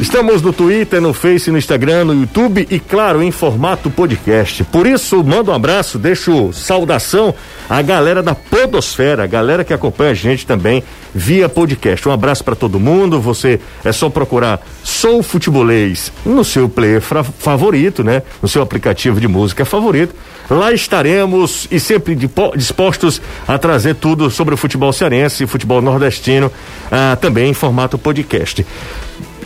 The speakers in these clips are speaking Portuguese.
Estamos no Twitter, no Face, no Instagram, no YouTube e, claro, em formato podcast. Por isso, mando um abraço, deixo saudação à galera da Podosfera, a galera que acompanha a gente também via podcast. Um abraço para todo mundo. Você é só procurar Sou Futebolês no seu player favorito, né? No seu aplicativo de música favorito. Lá estaremos e sempre dispostos a trazer tudo sobre o futebol cearense, futebol nordestino, ah, também em formato podcast.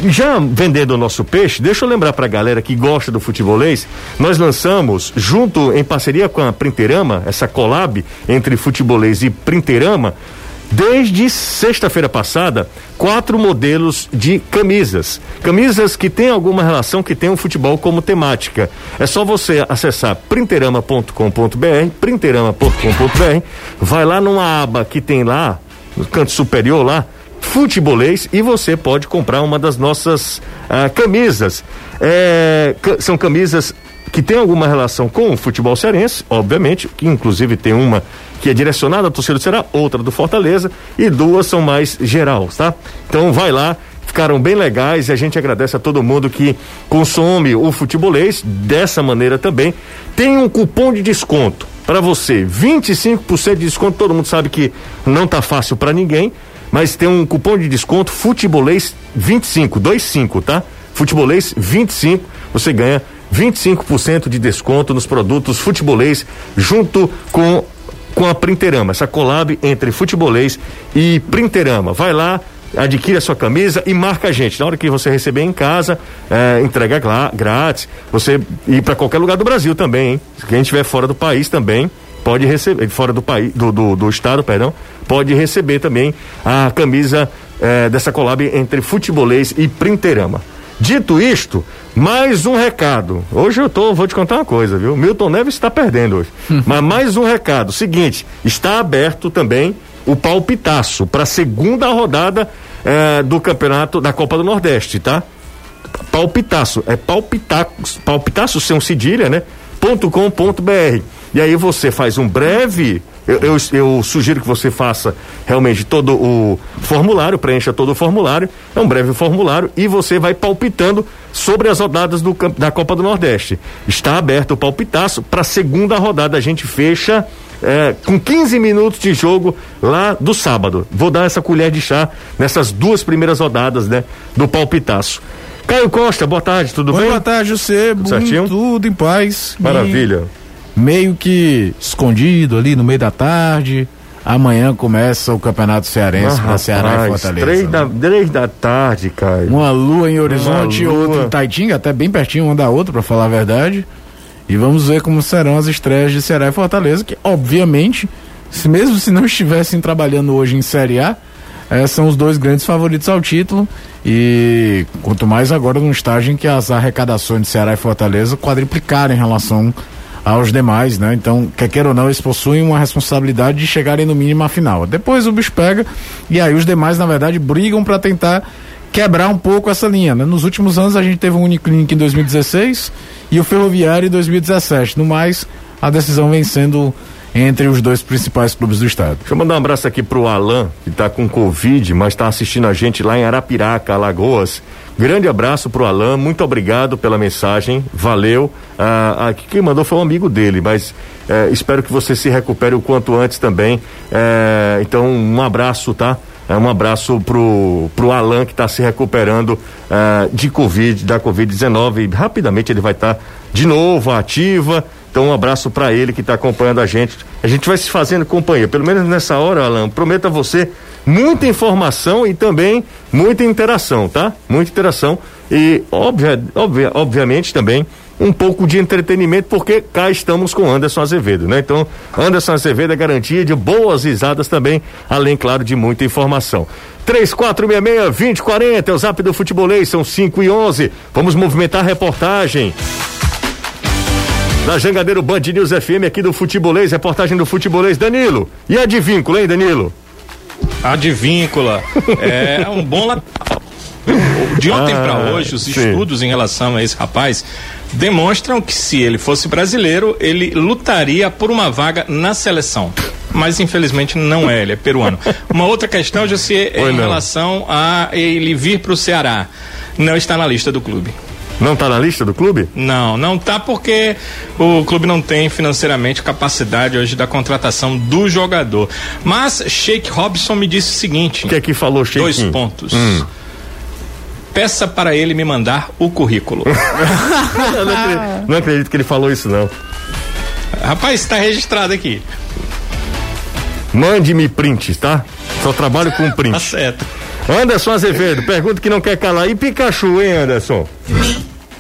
Já vendendo o nosso peixe, deixa eu lembrar para a galera que gosta do futebolês, nós lançamos, junto em parceria com a Printerama, essa collab entre futebolês e Printerama, desde sexta-feira passada, quatro modelos de camisas. Camisas que têm alguma relação, que tem o futebol como temática. É só você acessar printerama.com.br, printerama.com.br, vai lá numa aba que tem lá, no canto superior lá, futebolês e você pode comprar uma das nossas ah, camisas. É, são camisas que tem alguma relação com o futebol cearense, obviamente, que inclusive tem uma que é direcionada à torcida do Ceará, outra do Fortaleza e duas são mais gerais, tá? Então vai lá, ficaram bem legais e a gente agradece a todo mundo que consome o futebolês dessa maneira também. Tem um cupom de desconto para você, 25% de desconto, todo mundo sabe que não tá fácil para ninguém mas tem um cupom de desconto Futebolês 25, 25, tá? Futebolês 25, você ganha 25% de desconto nos produtos Futebolês junto com com a Printerama, essa collab entre Futebolês e Printerama. Vai lá, adquire a sua camisa e marca a gente. Na hora que você receber em casa, é, entrega grátis. Você ir para qualquer lugar do Brasil também, hein? Quem estiver fora do país também pode receber, fora do país, do, do, do estado, perdão, pode receber também a camisa eh, dessa collab entre futebolês e printerama. Dito isto, mais um recado. Hoje eu tô, vou te contar uma coisa, viu? Milton Neves está perdendo hoje. Mas mais um recado. Seguinte, está aberto também o palpitaço para a segunda rodada eh, do campeonato da Copa do Nordeste, tá? Palpitaço, é palpitaço, palpitaço sem um cedilha, né? Ponto com ponto br. E aí você faz um breve eu, eu, eu, sugiro que você faça realmente todo o formulário, preencha todo o formulário, é um breve formulário, e você vai palpitando sobre as rodadas do, da Copa do Nordeste. Está aberto o palpitaço, para a segunda rodada a gente fecha é, com 15 minutos de jogo lá do sábado. Vou dar essa colher de chá nessas duas primeiras rodadas né, do palpitaço. Caio Costa, boa tarde, tudo Oi, bem? Boa tarde, você. Tudo certinho? Tudo em paz. Maravilha. E meio que escondido ali no meio da tarde. Amanhã começa o Campeonato Cearense ah, para Ceará e Fortaleza. Três da, três da tarde, cara. Uma lua em Horizonte e outra em Taitinga, até bem pertinho uma da outra, para falar a verdade. E vamos ver como serão as estreias de Ceará e Fortaleza, que obviamente, se mesmo se não estivessem trabalhando hoje em Série A, é, são os dois grandes favoritos ao título. E quanto mais agora num estágio em que as arrecadações de Ceará e Fortaleza quadriplicaram em relação aos demais, né? Então, quer queira ou não, eles possuem uma responsabilidade de chegarem no mínimo à final. Depois o bicho pega e aí os demais, na verdade, brigam para tentar quebrar um pouco essa linha. Né? Nos últimos anos a gente teve um Uniclinic em 2016 e o Ferroviário em 2017. No mais, a decisão vem sendo entre os dois principais clubes do estado. Deixa eu mandar um abraço aqui pro Alan, que está com Covid, mas está assistindo a gente lá em Arapiraca, Alagoas. Grande abraço pro Alan, muito obrigado pela mensagem, valeu. Ah, ah, quem mandou foi um amigo dele, mas eh, espero que você se recupere o quanto antes também. Eh, então, um abraço, tá? É, um abraço pro, pro Alan que está se recuperando uh, de Covid, da Covid-19. Rapidamente ele vai estar tá de novo ativa. Então, um abraço para ele que está acompanhando a gente. A gente vai se fazendo companhia. Pelo menos nessa hora, Alan, prometo a você muita informação e também muita interação, tá? Muita interação e, obvia, obvia, obviamente, também um pouco de entretenimento, porque cá estamos com Anderson Azevedo, né? Então, Anderson Azevedo é garantia de boas risadas também, além, claro, de muita informação. 3466-2040 é o zap do futebolês, são 5 e 11. Vamos movimentar a reportagem. Da Jangadeiro Band News FM aqui do Futebolês, reportagem do Futebolês. Danilo, e a de vínculo, hein, Danilo? A de víncula. é um bom. De ontem ah, para hoje, os sim. estudos em relação a esse rapaz demonstram que se ele fosse brasileiro, ele lutaria por uma vaga na seleção. Mas infelizmente não é, ele é peruano. Uma outra questão, já se em não. relação a ele vir para o Ceará. não está na lista do clube. Não está na lista do clube? Não, não está porque o clube não tem financeiramente capacidade hoje da contratação do jogador. Mas Sheik Robson me disse o seguinte. O que é que falou Sheik? Dois pontos. Hum. Peça para ele me mandar o currículo. não, acredito, não acredito que ele falou isso não. Rapaz, está registrado aqui. Mande-me prints, tá? Só trabalho com print. tá certo. Anderson Azevedo, pergunta que não quer calar. E Pikachu, hein, Anderson?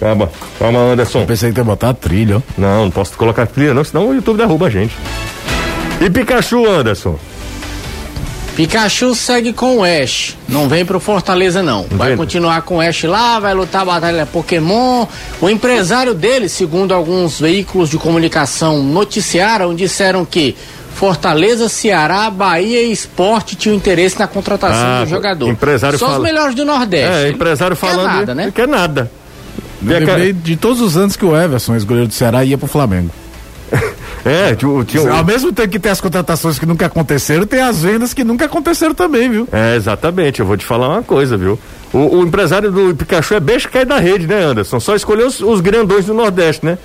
Calma, calma, Anderson. Eu pensei que ia botar a trilha, ó. Não, não posso colocar trilha, não, senão o YouTube derruba a gente. E Pikachu, Anderson? Pikachu segue com o Ash. Não vem pro Fortaleza, não. Vai continuar com o Ash lá, vai lutar a batalha Pokémon. O empresário dele, segundo alguns veículos de comunicação noticiaram, disseram que Fortaleza, Ceará, Bahia e Esporte tinham interesse na contratação ah, do jogador. Empresário Só fala... os melhores do Nordeste. É, empresário falando. Quer nada, né? Quer nada. Eu lembrei de todos os anos que o Everson, ex-goleiro do Ceará, ia pro Flamengo. É, tinha, tinha... Ao mesmo tempo que tem as contratações que nunca aconteceram, tem as vendas que nunca aconteceram também, viu? É, exatamente. Eu vou te falar uma coisa, viu? O, o empresário do Pikachu é beijo que cai da rede, né, Anderson? Só escolheu os, os grandões do Nordeste, né?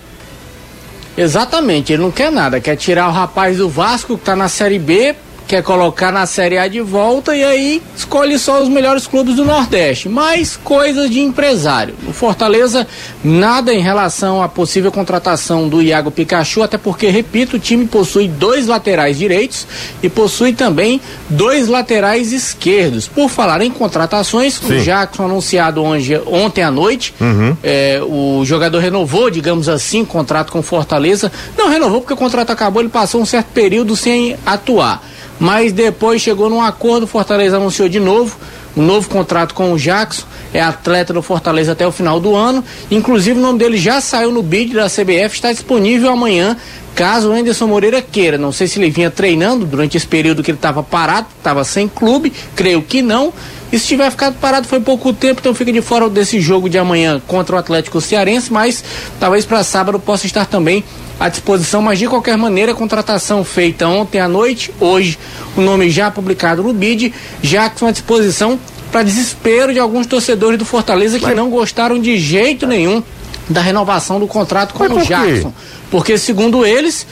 Exatamente, ele não quer nada, quer tirar o rapaz do Vasco que tá na Série B quer colocar na Série A de volta e aí escolhe só os melhores clubes do Nordeste. Mais coisas de empresário. No Fortaleza, nada em relação à possível contratação do Iago Pikachu, até porque, repito, o time possui dois laterais direitos e possui também dois laterais esquerdos. Por falar em contratações, Sim. o Jackson anunciado ontem, ontem à noite, uhum. é, o jogador renovou, digamos assim, o contrato com Fortaleza. Não renovou porque o contrato acabou, ele passou um certo período sem atuar mas depois chegou num acordo, Fortaleza anunciou de novo um novo contrato com o Jackson, é atleta do Fortaleza até o final do ano. Inclusive o nome dele já saiu no bid da CBF, está disponível amanhã, caso o Anderson Moreira queira. Não sei se ele vinha treinando durante esse período que ele estava parado, estava sem clube, creio que não. E se tiver ficado parado foi pouco tempo, então fica de fora desse jogo de amanhã contra o Atlético Cearense, mas talvez para sábado possa estar também à disposição, mas de qualquer maneira, a contratação feita ontem à noite, hoje, o nome já publicado no BID, Jackson à disposição para desespero de alguns torcedores do Fortaleza que mas... não gostaram de jeito nenhum da renovação do contrato com o Jackson. Porque, segundo eles,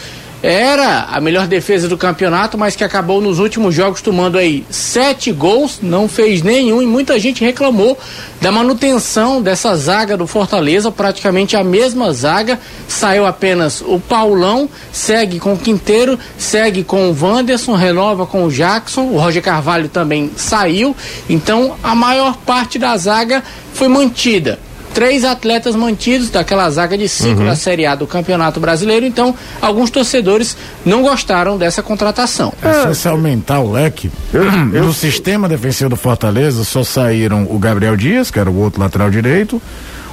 era a melhor defesa do campeonato, mas que acabou nos últimos jogos tomando aí sete gols, não fez nenhum e muita gente reclamou da manutenção dessa zaga do Fortaleza, praticamente a mesma zaga. Saiu apenas o Paulão, segue com o Quinteiro, segue com o Wanderson, renova com o Jackson, o Roger Carvalho também saiu. Então a maior parte da zaga foi mantida três atletas mantidos daquela zaga de cinco uhum. da Série A do Campeonato Brasileiro. Então, alguns torcedores não gostaram dessa contratação. É, se aumentar o leque, eu, eu... no sistema defensivo do Fortaleza só saíram o Gabriel Dias, que era o outro lateral direito,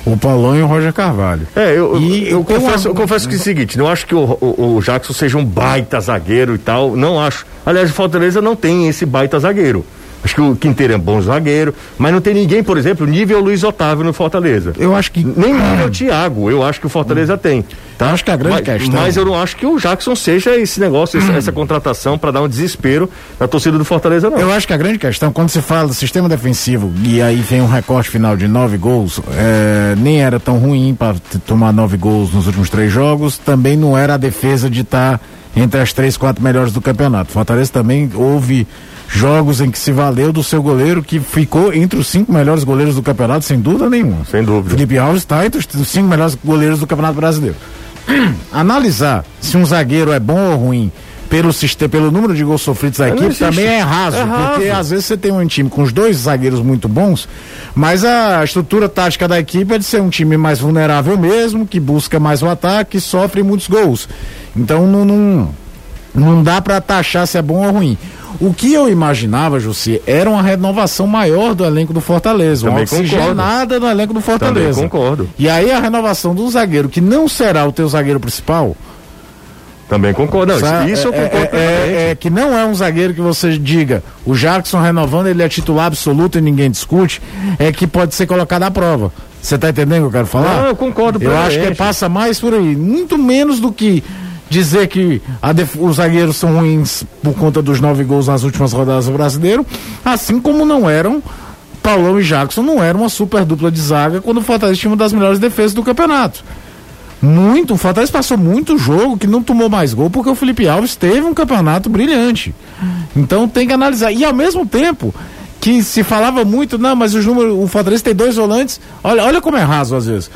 o Paulão e o Roger Carvalho. É, eu, e, eu, eu confesso, eu confesso que é o seguinte, não acho que o, o, o, Jackson seja um baita zagueiro e tal, não acho. Aliás, o Fortaleza não tem esse baita zagueiro. Acho que o Quinteiro é bom zagueiro, mas não tem ninguém, por exemplo, nível Luiz Otávio no Fortaleza. Eu acho que. Nem nível ah. Thiago, eu acho que o Fortaleza tem. Tá? Acho que a grande mas, questão. Mas eu não acho que o Jackson seja esse negócio, essa, essa contratação para dar um desespero na torcida do Fortaleza, não. Eu acho que a grande questão, quando se fala do sistema defensivo e aí vem um recorte final de nove gols, é, nem era tão ruim para tomar nove gols nos últimos três jogos, também não era a defesa de estar tá entre as três, quatro melhores do campeonato. Fortaleza também houve jogos em que se valeu do seu goleiro, que ficou entre os cinco melhores goleiros do campeonato, sem dúvida nenhuma. Sem dúvida. Felipe Alves está entre os cinco melhores goleiros do campeonato brasileiro. Analisar se um zagueiro é bom ou ruim pelo sistema, pelo número de gols sofridos da equipe também é raso, é raso, porque às vezes você tem um time com os dois zagueiros muito bons, mas a estrutura tática da equipe é de ser um time mais vulnerável mesmo, que busca mais o ataque, e sofre muitos gols. Então não, não, não dá para taxar se é bom ou ruim. O que eu imaginava, Jussi, era uma renovação maior do elenco do Fortaleza, Também uma oxigenada no elenco do Fortaleza. Também concordo. E aí a renovação do zagueiro, que não será o teu zagueiro principal, também concordo. Não, isso eu é, concordo. É, é, é, que não é um zagueiro que você diga, o Jackson renovando, ele é titular absoluto e ninguém discute, é que pode ser colocado à prova. Você está entendendo o que eu quero falar? Não, eu concordo. Eu acho que passa mais por aí. Muito menos do que dizer que os zagueiros são ruins por conta dos nove gols nas últimas rodadas do brasileiro, assim como não eram Paulão e Jackson não era uma super dupla de zaga quando o Fortaleza tinha uma das melhores defesas do campeonato. Muito, o Fortaleza passou muito jogo que não tomou mais gol porque o Felipe Alves teve um campeonato brilhante. Então tem que analisar. E ao mesmo tempo que se falava muito, não, mas os números, o Fortaleza tem dois volantes. Olha, olha como é raso às vezes.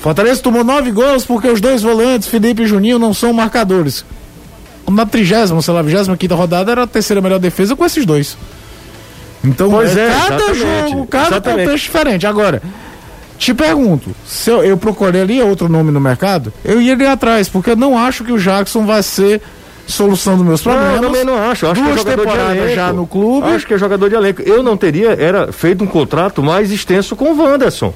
Fortaleza tomou nove gols porque os dois volantes, Felipe e Juninho, não são marcadores. Na trigésima, sei lá, vigésima quinta rodada era a terceira melhor defesa com esses dois. Então, pois é, cada jogo, cada contexto diferente. Agora, te pergunto, se eu, eu procurei ali outro nome no mercado, eu ia ali atrás, porque eu não acho que o Jackson vai ser solução dos meus problemas. Não, eu também não acho. Acho Duas que é jogador de elenco. já no clube. Acho que é jogador de elenco. Eu não teria, era feito um contrato mais extenso com o Wanderson.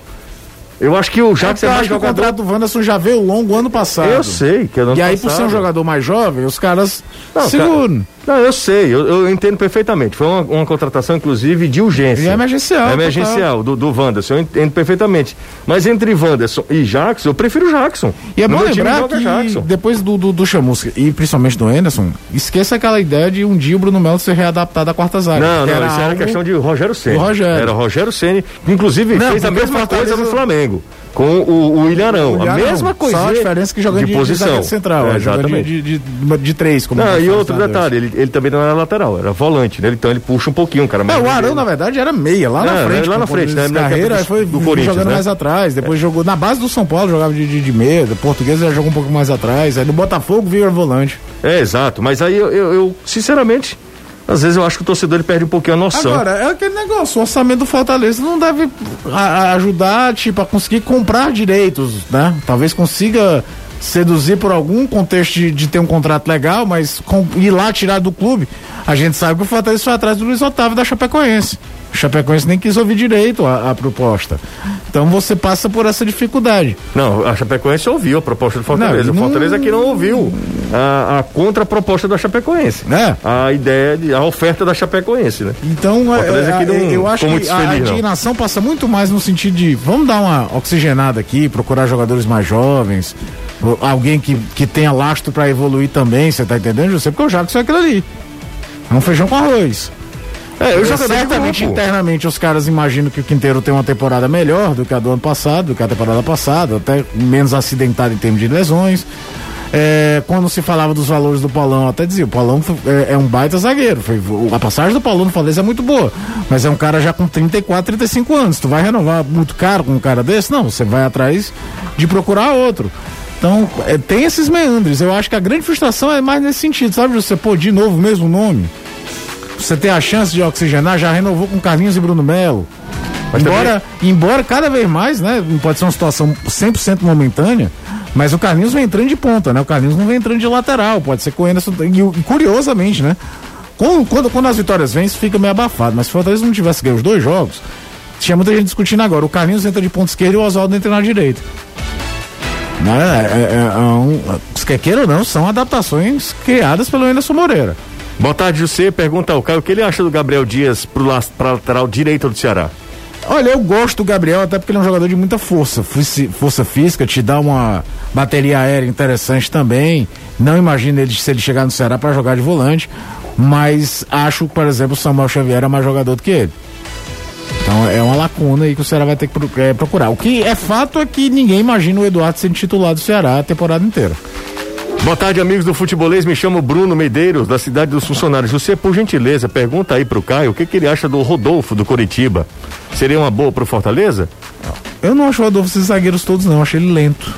Eu acho que o Jackson é, é mais jogador... o contrato do Wanderson já veio longo ano passado. Eu sei que é ano E aí, passado. por ser um jogador mais jovem, os caras não, seguram. Cara... Não, eu sei, eu, eu entendo perfeitamente. Foi uma, uma, contratação, inclusive, de urgência. E emergencial. É emergencial, do, do Wanderson, eu entendo perfeitamente. Mas entre Wanderson e Jackson, eu prefiro Jackson. E é bom lembrar que Jackson. depois do, do, do Chamusca, e principalmente do Anderson, esqueça aquela ideia de um dia o Bruno Melo ser readaptado à quarta zaga. Não, não, era isso era questão de Rogério Ceni. Rogério. Era Rogério Ceni, que inclusive não, fez a mesma coisa no Flamengo com o, o Ilharão. A mesma coisa. Só a diferença que jogando de, de posição. De central, é, exatamente. De, de, de, de, três, como Não, e outro detalhe, ele, ele também não era lateral, era volante, né? Então ele puxa um pouquinho, cara. É, o Arão, na verdade, era meia, lá na frente. Lá na frente, né? Carreira, foi do Corinthians, jogando né? mais atrás, depois é. jogou na base do São Paulo, jogava de, de, de meia, do português já jogou um pouco mais atrás, aí no Botafogo vira volante. É, exato, mas aí eu, eu, eu sinceramente, às vezes eu acho que o torcedor ele perde um pouquinho a noção. Agora, é aquele negócio, o orçamento do Fortaleza não deve a, a ajudar, tipo, a conseguir comprar direitos, né? Talvez consiga seduzir por algum contexto de, de ter um contrato legal, mas com, ir lá tirar do clube. A gente sabe que o Fortaleza foi atrás do Luiz Otávio da Chapecoense. O Chapecoense nem quis ouvir direito a, a, proposta. Então você passa por essa dificuldade. Não, a Chapecoense ouviu a proposta do Fortaleza. Não, o Fortaleza aqui não ouviu a, a contraproposta da Chapecoense. É. A ideia, de, a oferta da Chapecoense, né? Então, é, aqui não, eu acho que a, a indignação não. passa muito mais no sentido de vamos dar uma oxigenada aqui, procurar jogadores mais jovens, alguém que, que tenha lastro para evoluir também, você tá entendendo, José? Porque o Jacques é aquilo ali. É um feijão com arroz. É, eu já certamente internamente os caras imaginam que o Quinteiro tem uma temporada melhor do que a do ano passado, do que a temporada passada, até menos acidentada em termos de lesões. É, quando se falava dos valores do Paulão, até dizia, o Paulão é, é, um baita zagueiro. Foi, a passagem do Paulão no Fortaleza é muito boa, mas é um cara já com 34, 35 anos. Tu vai renovar muito caro com um cara desse? Não, você vai atrás de procurar outro. Então, é, tem esses meandros. Eu acho que a grande frustração é mais nesse sentido, sabe? Você pô, de novo o mesmo nome você tem a chance de oxigenar, já renovou com Carlinhos e Bruno Melo. embora, também... embora cada vez mais, né? Pode ser uma situação 100% momentânea, mas o Carlinhos vem entrando de ponta, né? O Carlinhos não vem entrando de lateral, pode ser com o Anderson. E, curiosamente, né? Quando, quando, quando, as vitórias vêm, isso fica meio abafado. Mas se o Fortaleza não tivesse ganho os dois jogos, tinha muita gente discutindo agora. O Carlinhos entra de ponta esquerda e o Oswaldo entra na direita. Né? É, é, é um, se quer queira ou não, são adaptações criadas pelo Anderson Moreira. Boa tarde, José. Pergunta ao Caio o que ele acha do Gabriel Dias para lateral direito do Ceará. Olha, eu gosto do Gabriel até porque ele é um jogador de muita força, força física, te dá uma bateria aérea interessante também. Não imagino ele se ele chegar no Ceará para jogar de volante, mas acho que, por exemplo, o Samuel Xavier é mais jogador do que ele. Então é uma lacuna aí que o Ceará vai ter que é, procurar. O que é fato é que ninguém imagina o Eduardo sendo titular do Ceará a temporada inteira. Boa tarde, amigos do Futebolês. Me chamo Bruno Medeiros, da cidade dos funcionários. Você, por gentileza, pergunta aí pro Caio o que, que ele acha do Rodolfo do Coritiba. Seria uma boa pro Fortaleza? Eu não acho o Rodolfo esses zagueiros todos, não. Achei ele lento.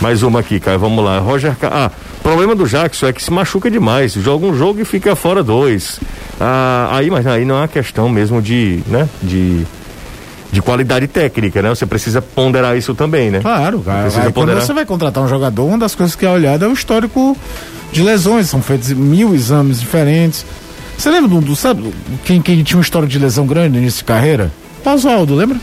Mais uma aqui, Caio. Vamos lá. Roger. Ah, problema do Jackson é que se machuca demais. Joga um jogo e fica fora dois. Ah, aí, mas aí não é uma questão mesmo de, né? De de qualidade técnica, né? Você precisa ponderar isso também, né? Claro, cara. Ponderar... Quando você vai contratar um jogador, uma das coisas que é olhada é o histórico de lesões. São feitos mil exames diferentes. Você lembra do, do sabe, quem, quem tinha uma história de lesão grande no início de carreira? Oswaldo, lembra?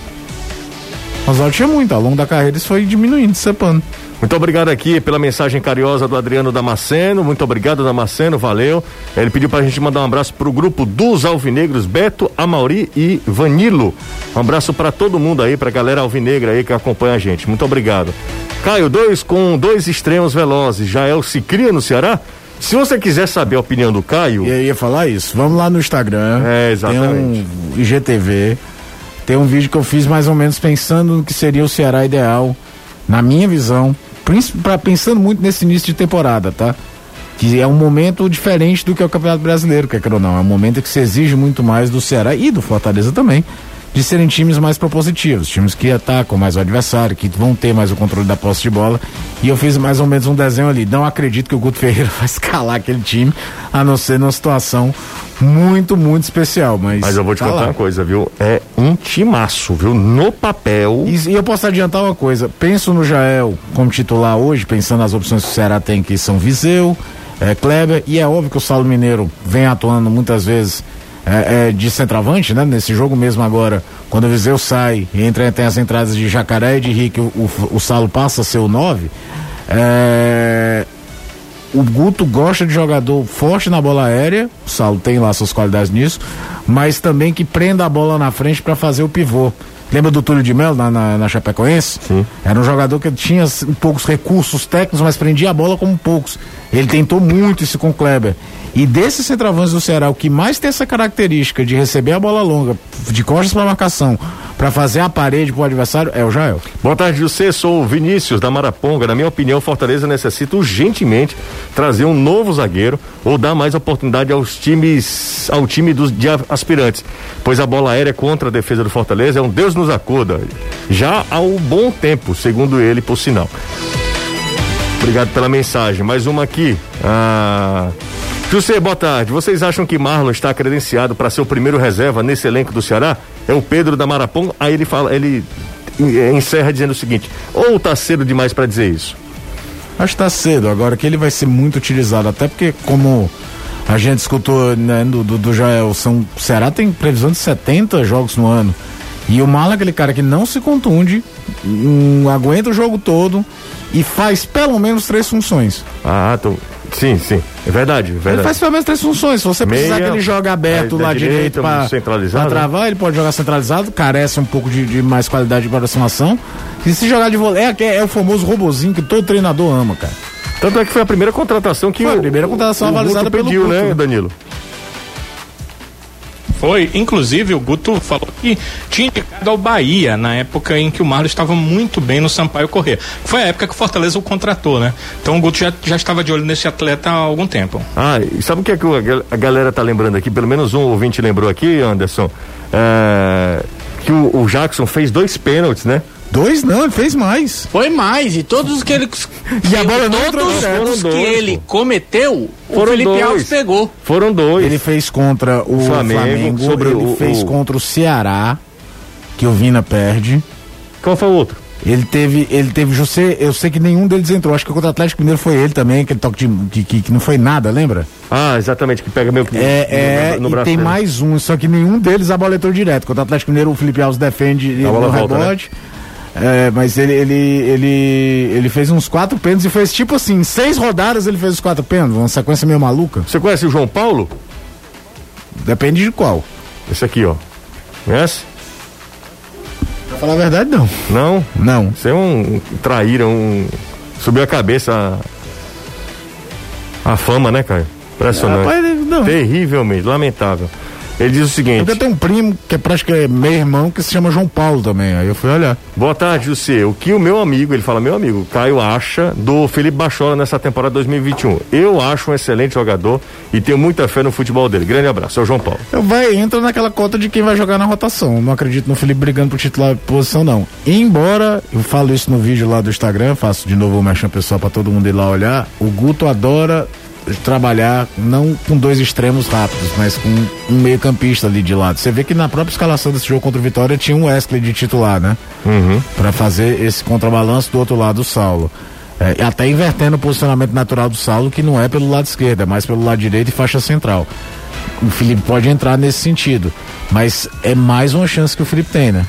Oswaldo tinha muito, ao longo da carreira isso foi diminuindo, sepando. Muito obrigado aqui pela mensagem carinhosa do Adriano Damasceno. Muito obrigado, Damasceno, valeu. Ele pediu pra gente mandar um abraço pro grupo dos Alvinegros, Beto, Amauri e Vanilo. Um abraço para todo mundo aí, pra galera alvinegra aí que acompanha a gente. Muito obrigado. Caio, dois com dois extremos velozes. Jael se cria no Ceará? Se você quiser saber a opinião do Caio. Eu ia falar isso. Vamos lá no Instagram. É, exatamente. Tem um IGTV tem um vídeo que eu fiz mais ou menos pensando no que seria o Ceará ideal, na minha visão, pra, pensando muito nesse início de temporada, tá? Que é um momento diferente do que é o Campeonato Brasileiro, quer queira ou não. É um momento que se exige muito mais do Ceará e do Fortaleza também de serem times mais propositivos, times que atacam mais o adversário, que vão ter mais o controle da posse de bola. E eu fiz mais ou menos um desenho ali. Não acredito que o Guto Ferreira vai escalar aquele time, a não ser numa situação muito, muito especial. Mas, mas eu vou te tá contar lá. uma coisa, viu? É um timaço, viu? No papel. E, e, eu posso adiantar uma coisa. Penso no Jael como titular hoje, pensando nas opções que o Ceará tem, que são Viseu, é, Kleber, e é óbvio que o Saulo Mineiro vem atuando muitas vezes é, é, de centroavante, né? Nesse jogo mesmo agora, quando o Viseu sai e entra, tem as entradas de Jacaré e de Henrique, o, o, o Salo passa a ser o 9. É, o Guto gosta de jogador forte na bola aérea, o Salo tem lá suas qualidades nisso, mas também que prenda a bola na frente para fazer o pivô. Lembra do Túlio de Melo na, na, na Chapecoense? Sim. Era um jogador que tinha poucos recursos técnicos, mas prendia a bola como poucos. Ele tentou muito isso com o Kleber. E desses centroavantes do Ceará, o que mais tem essa característica de receber a bola longa, de costas para marcação, para fazer a parede pro adversário, é o Jael. Boa tarde, José. Sou o Vinícius da Maraponga. Na minha opinião, Fortaleza necessita urgentemente trazer um novo zagueiro ou dar mais oportunidade aos times, ao time dos de aspirantes, pois a bola aérea contra a defesa do Fortaleza é um Deus nos acuda. Já há um bom tempo, segundo ele, por sinal. Obrigado pela mensagem. Mais uma aqui. Ah, José, boa tarde. Vocês acham que Marlon está credenciado para ser o primeiro reserva nesse elenco do Ceará? É o Pedro da Marapong. Aí ele fala, ele encerra dizendo o seguinte: ou tá cedo demais para dizer isso? Acho que tá cedo. Agora que ele vai ser muito utilizado, até porque como a gente escutou né, do, do, do Jael, são, o Ceará tem previsão de 70 jogos no ano. E o Marlon é aquele cara que não se contunde, um, aguenta o jogo todo e faz pelo menos três funções. Ah, tô. Sim, sim. É verdade, é verdade. Ele faz pelo menos três funções. Se você precisar Meia, que ele jogue aberto lá direito para travar, ele pode jogar centralizado, carece um pouco de, de mais qualidade de aproximação. E se jogar de vôlei, é, é, o famoso robozinho que todo treinador ama, cara. Tanto é que foi a primeira contratação que foi a primeira contratação o, avalizada o pediu, pelo né, Danilo? Foi, inclusive o Guto falou que tinha indicado ao Bahia na época em que o Marlon estava muito bem no Sampaio Correr. Foi a época que o Fortaleza o contratou, né? Então o Guto já, já estava de olho nesse atleta há algum tempo. Ah, e sabe o que, é que a galera tá lembrando aqui? Pelo menos um ouvinte lembrou aqui, Anderson. É, que o, o Jackson fez dois pênaltis, né? Dois não, ele fez mais. Foi mais, e todos os que ele. e a bola não todos os que dois, ele pô. cometeu, foram o Felipe dois. Alves pegou. Foram dois. Ele fez contra o Flamengo, Flamengo sobre ele o, fez o... contra o Ceará, que o Vina perde. Qual foi o outro? Ele teve, ele teve, José, eu sei que nenhum deles entrou. Acho que contra o Atlético Mineiro foi ele também, aquele toque de, que, que, que não foi nada, lembra? Ah, exatamente, que pega meio que é, no, no, no é, e tem dele. mais um, só que nenhum deles a bola entrou direto. Contra o Atlético Mineiro, o Felipe Alves defende no volta, né? É, mas ele, ele, ele, ele fez uns quatro pênaltis e fez tipo assim, seis rodadas ele fez os quatro pênaltis, uma sequência meio maluca. Você conhece o João Paulo? Depende de qual. Esse aqui, ó. Conhece? Pra falar a verdade, não. Não? Não. Você é um traíra, um. Subiu a cabeça a, a fama, né, cara? Impressionante. Rapaz, não. Terrivelmente, lamentável. Ele diz o seguinte. Eu tenho um primo que é praticamente meu irmão que se chama João Paulo também. Aí eu fui olhar. Boa tarde, José. O que o meu amigo, ele fala meu amigo, Caio acha do Felipe Bachola nessa temporada 2021. Eu acho um excelente jogador e tenho muita fé no futebol dele. Grande abraço, é o João Paulo. Eu vai entra naquela cota de quem vai jogar na rotação. Não acredito no Felipe brigando por titular posição não. Embora eu falo isso no vídeo lá do Instagram, faço de novo o merchan pessoal para todo mundo ir lá olhar. O Guto adora trabalhar não com dois extremos rápidos, mas com um meio campista ali de lado. Você vê que na própria escalação desse jogo contra o Vitória tinha um Wesley de titular, né? Uhum. Para fazer esse contrabalanço do outro lado do Saulo. É, até invertendo o posicionamento natural do Saulo, que não é pelo lado esquerdo, é mais pelo lado direito e faixa central. O Felipe pode entrar nesse sentido, mas é mais uma chance que o Felipe tem, né?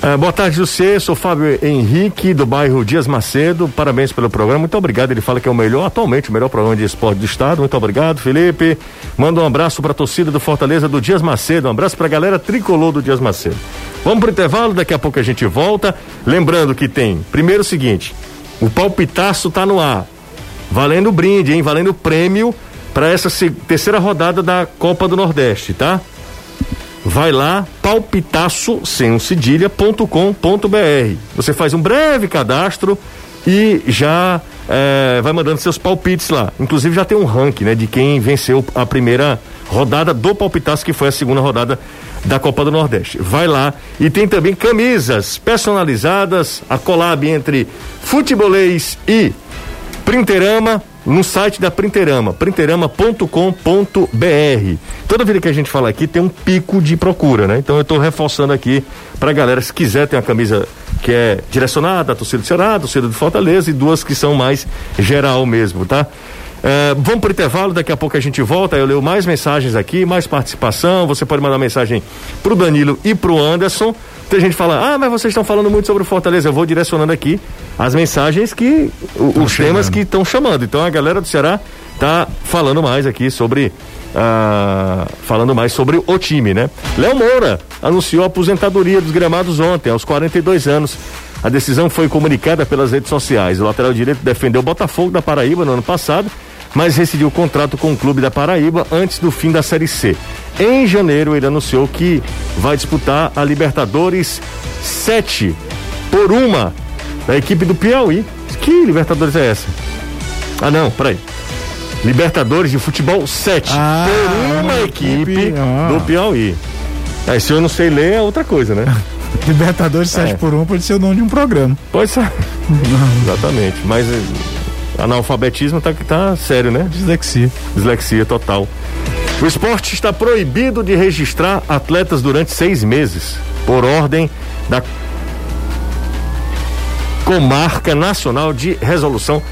Uh, boa tarde, José. Sou Fábio Henrique, do bairro Dias Macedo. Parabéns pelo programa. Muito obrigado. Ele fala que é o melhor, atualmente, o melhor programa de esporte do estado. Muito obrigado, Felipe. Manda um abraço para a torcida do Fortaleza do Dias Macedo. Um abraço para a galera tricolor do Dias Macedo. Vamos pro intervalo, daqui a pouco a gente volta. Lembrando que tem, primeiro o seguinte: o palpitaço tá no ar. Valendo brinde, hein? Valendo prêmio para essa terceira rodada da Copa do Nordeste, tá? Vai lá, palpitaço, sem. Você faz um breve cadastro e já é, vai mandando seus palpites lá. Inclusive já tem um ranking, né, de quem venceu a primeira rodada do palpitaço, que foi a segunda rodada da Copa do Nordeste. Vai lá e tem também camisas personalizadas, a collab entre futebolês e Printerama no site da Printerama, printerama.com.br. Toda vida que a gente fala aqui tem um pico de procura, né? Então eu estou reforçando aqui para a galera, se quiser, tem uma camisa que é direcionada torcida do Ceará, torcida do Fortaleza e duas que são mais geral mesmo, tá? É, vamos para o intervalo, daqui a pouco a gente volta. Eu leio mais mensagens aqui, mais participação. Você pode mandar mensagem para o Danilo e para o Anderson. Tem gente fala, ah, mas vocês estão falando muito sobre o Fortaleza. Eu vou direcionando aqui as mensagens que. O, os temas que estão chamando. Então a galera do Ceará tá falando mais aqui sobre. Ah, falando mais sobre o time, né? Léo Moura anunciou a aposentadoria dos gramados ontem, aos 42 anos. A decisão foi comunicada pelas redes sociais. O lateral direito defendeu o Botafogo da Paraíba no ano passado mas rescindiu o contrato com o clube da Paraíba antes do fim da Série C. Em janeiro, ele anunciou que vai disputar a Libertadores 7 por uma da equipe do Piauí. Que Libertadores é essa? Ah, não, peraí. Libertadores de futebol 7 ah, por uma equipe, equipe ah. do Piauí. Aí, se eu não sei ler, é outra coisa, né? Libertadores 7 é. por 1 pode ser o nome de um programa. Pode ser. Exatamente. Mas analfabetismo tá, tá sério, né? Dislexia. Dislexia total. O esporte está proibido de registrar atletas durante seis meses, por ordem da Comarca Nacional de Resolução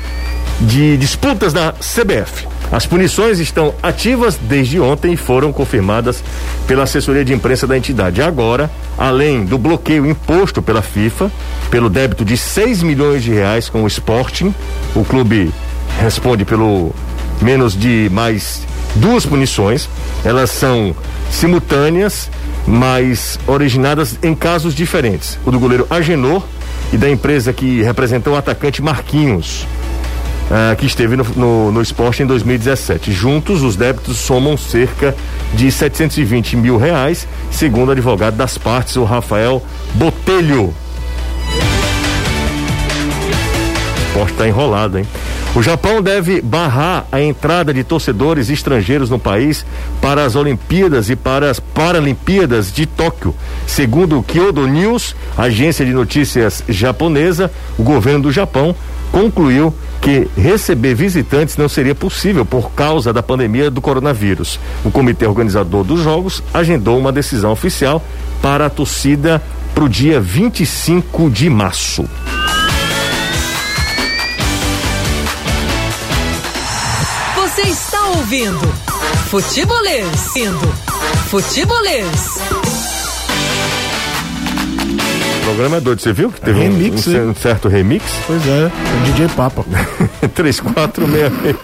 de Disputas da CBF. As punições estão ativas desde ontem e foram confirmadas pela assessoria de imprensa da entidade. Agora, além do bloqueio imposto pela FIFA, pelo débito de 6 milhões de reais com o Sporting, o clube responde pelo menos de mais duas punições. Elas são simultâneas, mas originadas em casos diferentes. O do goleiro Agenor e da empresa que representou o atacante Marquinhos uh, que esteve no, no, no, esporte em 2017. Juntos, os débitos somam cerca de 720 mil reais, segundo o advogado das partes, o Rafael Botelho. O esporte está enrolado, hein? O Japão deve barrar a entrada de torcedores estrangeiros no país para as Olimpíadas e para as Paralimpíadas de Tóquio. Segundo o Kyodo News, agência de notícias japonesa, o governo do Japão concluiu que receber visitantes não seria possível por causa da pandemia do coronavírus. O comitê organizador dos Jogos agendou uma decisão oficial para a torcida para o dia 25 de março. Você está ouvindo Futebolês. Indo. Futebolês programa é doido. Você viu que teve remix, um, um, um, certo remix? Pois é, o DJ Papa. 3466.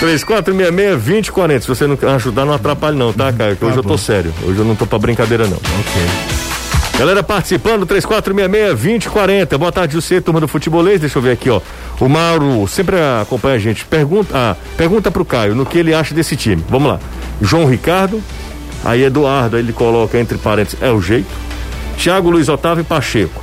3466-2040. Se você não ajudar, não atrapalhe, não, tá, cara? Que tá hoje bom. eu tô sério. Hoje eu não tô pra brincadeira, não. Ok. Galera participando, 3466-2040. Boa tarde, você, turma do futebolês. Deixa eu ver aqui, ó. O Mauro sempre acompanha a gente. Pergunta, ah, pergunta pro Caio no que ele acha desse time. Vamos lá. João Ricardo, aí Eduardo, aí ele coloca entre parênteses, é o jeito. Thiago Luiz Otávio e Pacheco.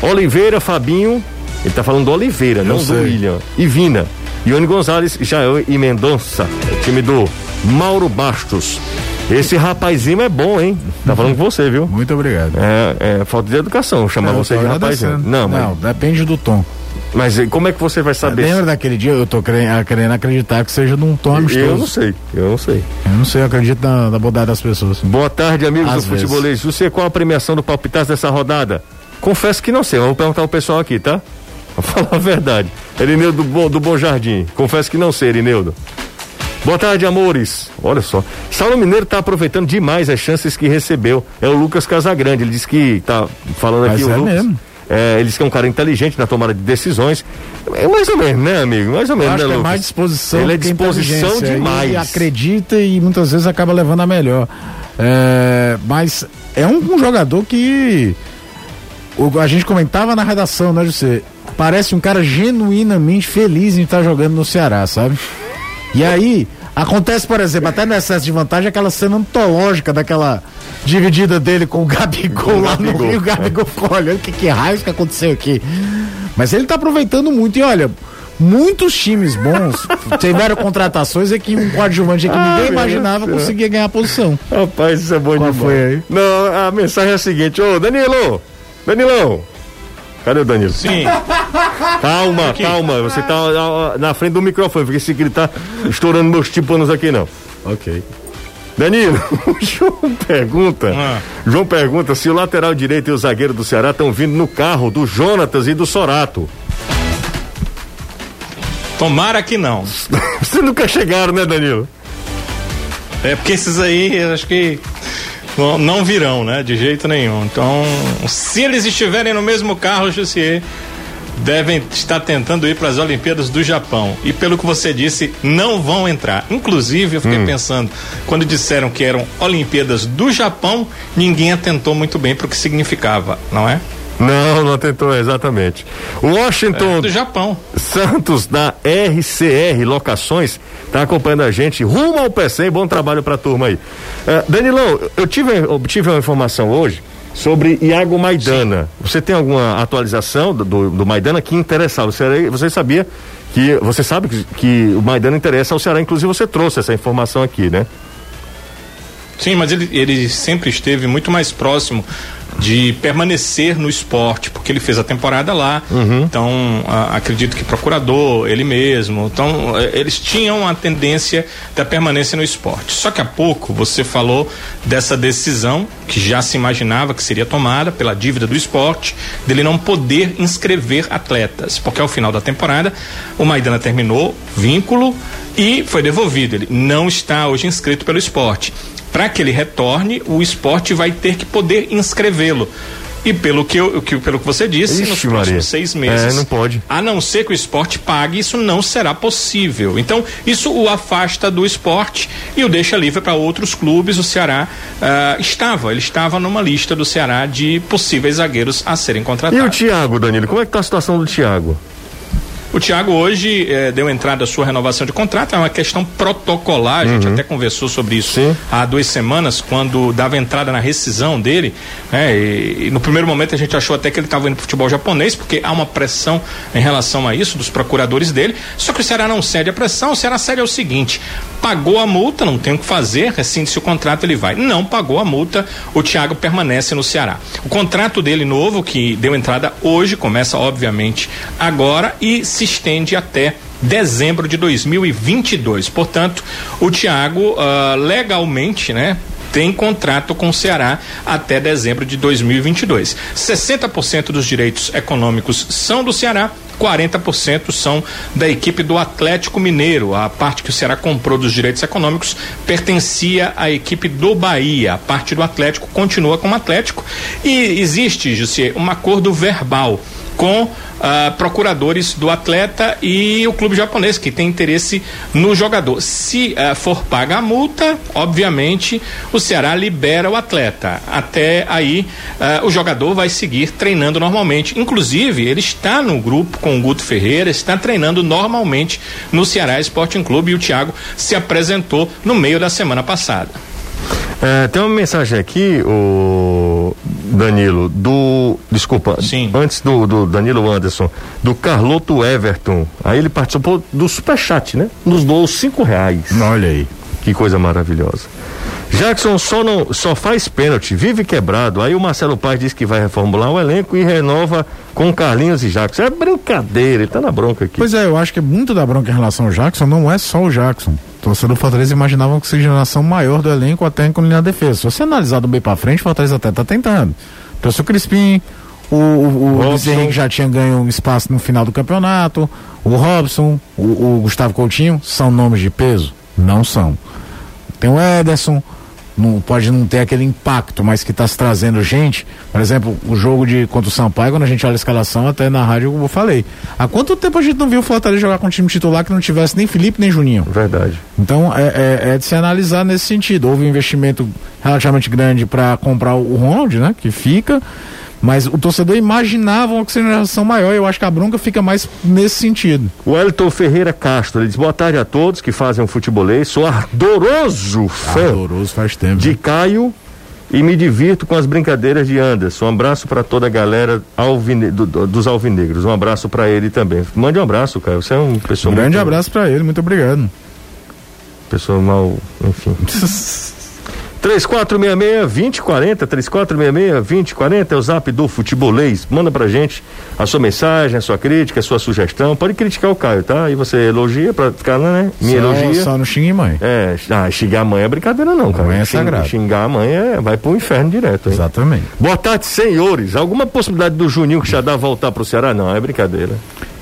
Oliveira, Fabinho, ele tá falando do Oliveira, Eu não sei. do William. E Vina. Ione Gonzalez, Jael e Mendonça. É time do Mauro Bastos. Esse rapazinho é bom, hein? Tá falando com você, viu? Muito obrigado. É, é falta de educação chamar você de rapazinho. Não, não mas... depende do tom. Mas como é que você vai saber? Lembra daquele dia? Eu tô querendo, querendo acreditar que seja num tom amistoso. Eu não sei, eu não sei. Eu não sei, eu acredito na, na bondade das pessoas. Boa tarde, amigos Às do vezes. futebolês. Você qual a premiação do palpitaço dessa rodada? Confesso que não sei, vou perguntar ao pessoal aqui, tá? Vou falar a verdade. Erineudo do, do Bom Jardim. Confesso que não sei, Erineudo. Boa tarde, amores. Olha só. Saulo Mineiro está aproveitando demais as chances que recebeu. É o Lucas Casagrande. Ele disse que tá falando Mas aqui é o Lucas. Mesmo. É, eles que é um cara inteligente na tomada de decisões. É mais ou menos, né, amigo? Mais ou menos, acho né, que é mais disposição. Ele é disposição demais. Ele acredita e muitas vezes acaba levando a melhor. É, mas é um, um jogador que o, a gente comentava na redação, né, José? Parece um cara genuinamente feliz em estar jogando no Ceará, sabe? E aí, Acontece, por exemplo, até no excesso de vantagem, aquela cena antológica daquela dividida dele com o Gabigol com lá Gabigol, no Rio. O Gabigol é. ficou olhando que, que raios que aconteceu aqui. Mas ele tá aproveitando muito e olha, muitos times bons tiveram contratações e que um coadjuvante que ninguém imaginava conseguia ganhar a posição. Rapaz, isso é bom Qual demais. foi aí? Não, a mensagem é a seguinte, ô Danilo, Danilão, Cadê o Danilo? Sim. Calma, aqui. calma. Você tá na frente do microfone, porque se gritar estourando meus tímpanos aqui não. Ok. Danilo, o João pergunta. Ah. João pergunta se o lateral direito e o zagueiro do Ceará estão vindo no carro do Jonatas e do Sorato. Tomara que não. Vocês nunca chegaram, né, Danilo? É porque esses aí, acho que não virão, né? De jeito nenhum. Então, se eles estiverem no mesmo carro, Jussier, devem estar tentando ir para as Olimpíadas do Japão. E pelo que você disse, não vão entrar. Inclusive, eu fiquei hum. pensando, quando disseram que eram Olimpíadas do Japão, ninguém atentou muito bem para o que significava, não é? Não, não tentou, exatamente. Washington. É do Japão. Santos, da RCR Locações, está acompanhando a gente rumo ao PC. Bom trabalho para a turma aí. Uh, Danilão, eu tive, obtive uma informação hoje sobre Iago Maidana. Sim. Você tem alguma atualização do, do, do Maidana que interessava? Você, você sabia que. Você sabe que, que o Maidana interessa ao Ceará, inclusive você trouxe essa informação aqui, né? Sim, mas ele, ele sempre esteve muito mais próximo de permanecer no esporte, porque ele fez a temporada lá. Uhum. Então, a, acredito que procurador, ele mesmo. Então, é, eles tinham a tendência da permanência no esporte. Só que há pouco você falou dessa decisão que já se imaginava que seria tomada pela dívida do esporte, dele não poder inscrever atletas, porque ao final da temporada o Maidana terminou vínculo e foi devolvido. Ele não está hoje inscrito pelo esporte. Para que ele retorne, o esporte vai ter que poder inscrevê-lo. E pelo que, eu, que, pelo que você disse, Ixi, nos próximos Maria. seis meses. É, não pode. A não ser que o esporte pague, isso não será possível. Então, isso o afasta do esporte e o deixa livre para outros clubes. O Ceará uh, estava, ele estava numa lista do Ceará de possíveis zagueiros a serem contratados. E o Thiago, Danilo, como é que tá a situação do Thiago? O Thiago hoje eh, deu entrada à sua renovação de contrato, é uma questão protocolar, a gente uhum. até conversou sobre isso Sim. há duas semanas, quando dava entrada na rescisão dele, né? E, e no primeiro momento a gente achou até que ele estava indo para futebol japonês, porque há uma pressão em relação a isso dos procuradores dele, só que o Ceará não cede a pressão, o Ceará cede é o seguinte, pagou a multa, não tem o que fazer, rescinde-se o contrato, ele vai. Não pagou a multa, o Thiago permanece no Ceará. O contrato dele novo, que deu entrada hoje, começa obviamente agora e se estende até dezembro de 2022. Portanto, o Thiago uh, legalmente, né, tem contrato com o Ceará até dezembro de 2022. 60% dos direitos econômicos são do Ceará, 40% são da equipe do Atlético Mineiro. A parte que o Ceará comprou dos direitos econômicos pertencia à equipe do Bahia. A parte do Atlético continua com o Atlético. E existe, José, um acordo verbal com uh, procuradores do atleta e o clube japonês que tem interesse no jogador. Se uh, for paga a multa, obviamente o Ceará libera o atleta. Até aí uh, o jogador vai seguir treinando normalmente. Inclusive ele está no grupo com o Guto Ferreira, está treinando normalmente no Ceará Sporting Clube e o Thiago se apresentou no meio da semana passada. É, tem uma mensagem aqui, o Danilo, do. Desculpa, Sim. antes do, do Danilo Anderson, do Carloto Everton. Aí ele participou do Superchat, né? Nos doou cinco reais. Olha aí. Que coisa maravilhosa. Jackson só, não, só faz pênalti, vive quebrado. Aí o Marcelo Paz diz que vai reformular o elenco e renova com Carlinhos e Jackson. É brincadeira, ele tá na bronca aqui. Pois é, eu acho que muito da bronca em relação ao Jackson não é só o Jackson. Torcedor do Fortaleza imaginavam que seja geração maior do elenco até em na defesa. Se você analisar do bem para frente, o Fortaleza até tá tentando. Trouxe o Crispim, o, o, o Luiz Henrique já tinha ganho um espaço no final do campeonato, o Robson, o, o Gustavo Coutinho, são nomes de peso? Não são. Tem o Ederson, não, pode não ter aquele impacto, mas que está se trazendo gente. Por exemplo, o jogo de contra o Sampaio, quando a gente olha a escalação, até na rádio eu falei. Há quanto tempo a gente não viu o Fortaleza jogar com um time titular que não tivesse nem Felipe nem Juninho? Verdade. Então é, é, é de se analisar nesse sentido. Houve um investimento relativamente grande para comprar o Ronald, né? Que fica. Mas o torcedor imaginava uma oxigenação maior. Eu acho que a bronca fica mais nesse sentido. O Elton Ferreira Castro, ele diz: boa tarde a todos que fazem um futebolês. Sou ardoroso fã Ardoroso faz tempo. de Caio e me divirto com as brincadeiras de Anderson. Um abraço para toda a galera alvine, do- do- dos alvinegros. Um abraço para ele também. Mande um abraço, Caio. Você é um pessoa Um grande muito- abraço pra ele, muito obrigado. Pessoa mal, enfim. 3466-2040, 3466-2040 é o zap do Futebolês. Manda pra gente a sua mensagem, a sua crítica, a sua sugestão. Pode criticar o Caio, tá? Aí você elogia pra ficar, né? Me só, elogia. Só no xingue mãe. É, ah, xingar a mãe é brincadeira não, cara. mãe é sagrado. Xingar a mãe é, vai pro inferno direto, hein? Exatamente. Boa tarde, senhores. Alguma possibilidade do Juninho Xadá voltar pro Ceará? Não, é brincadeira.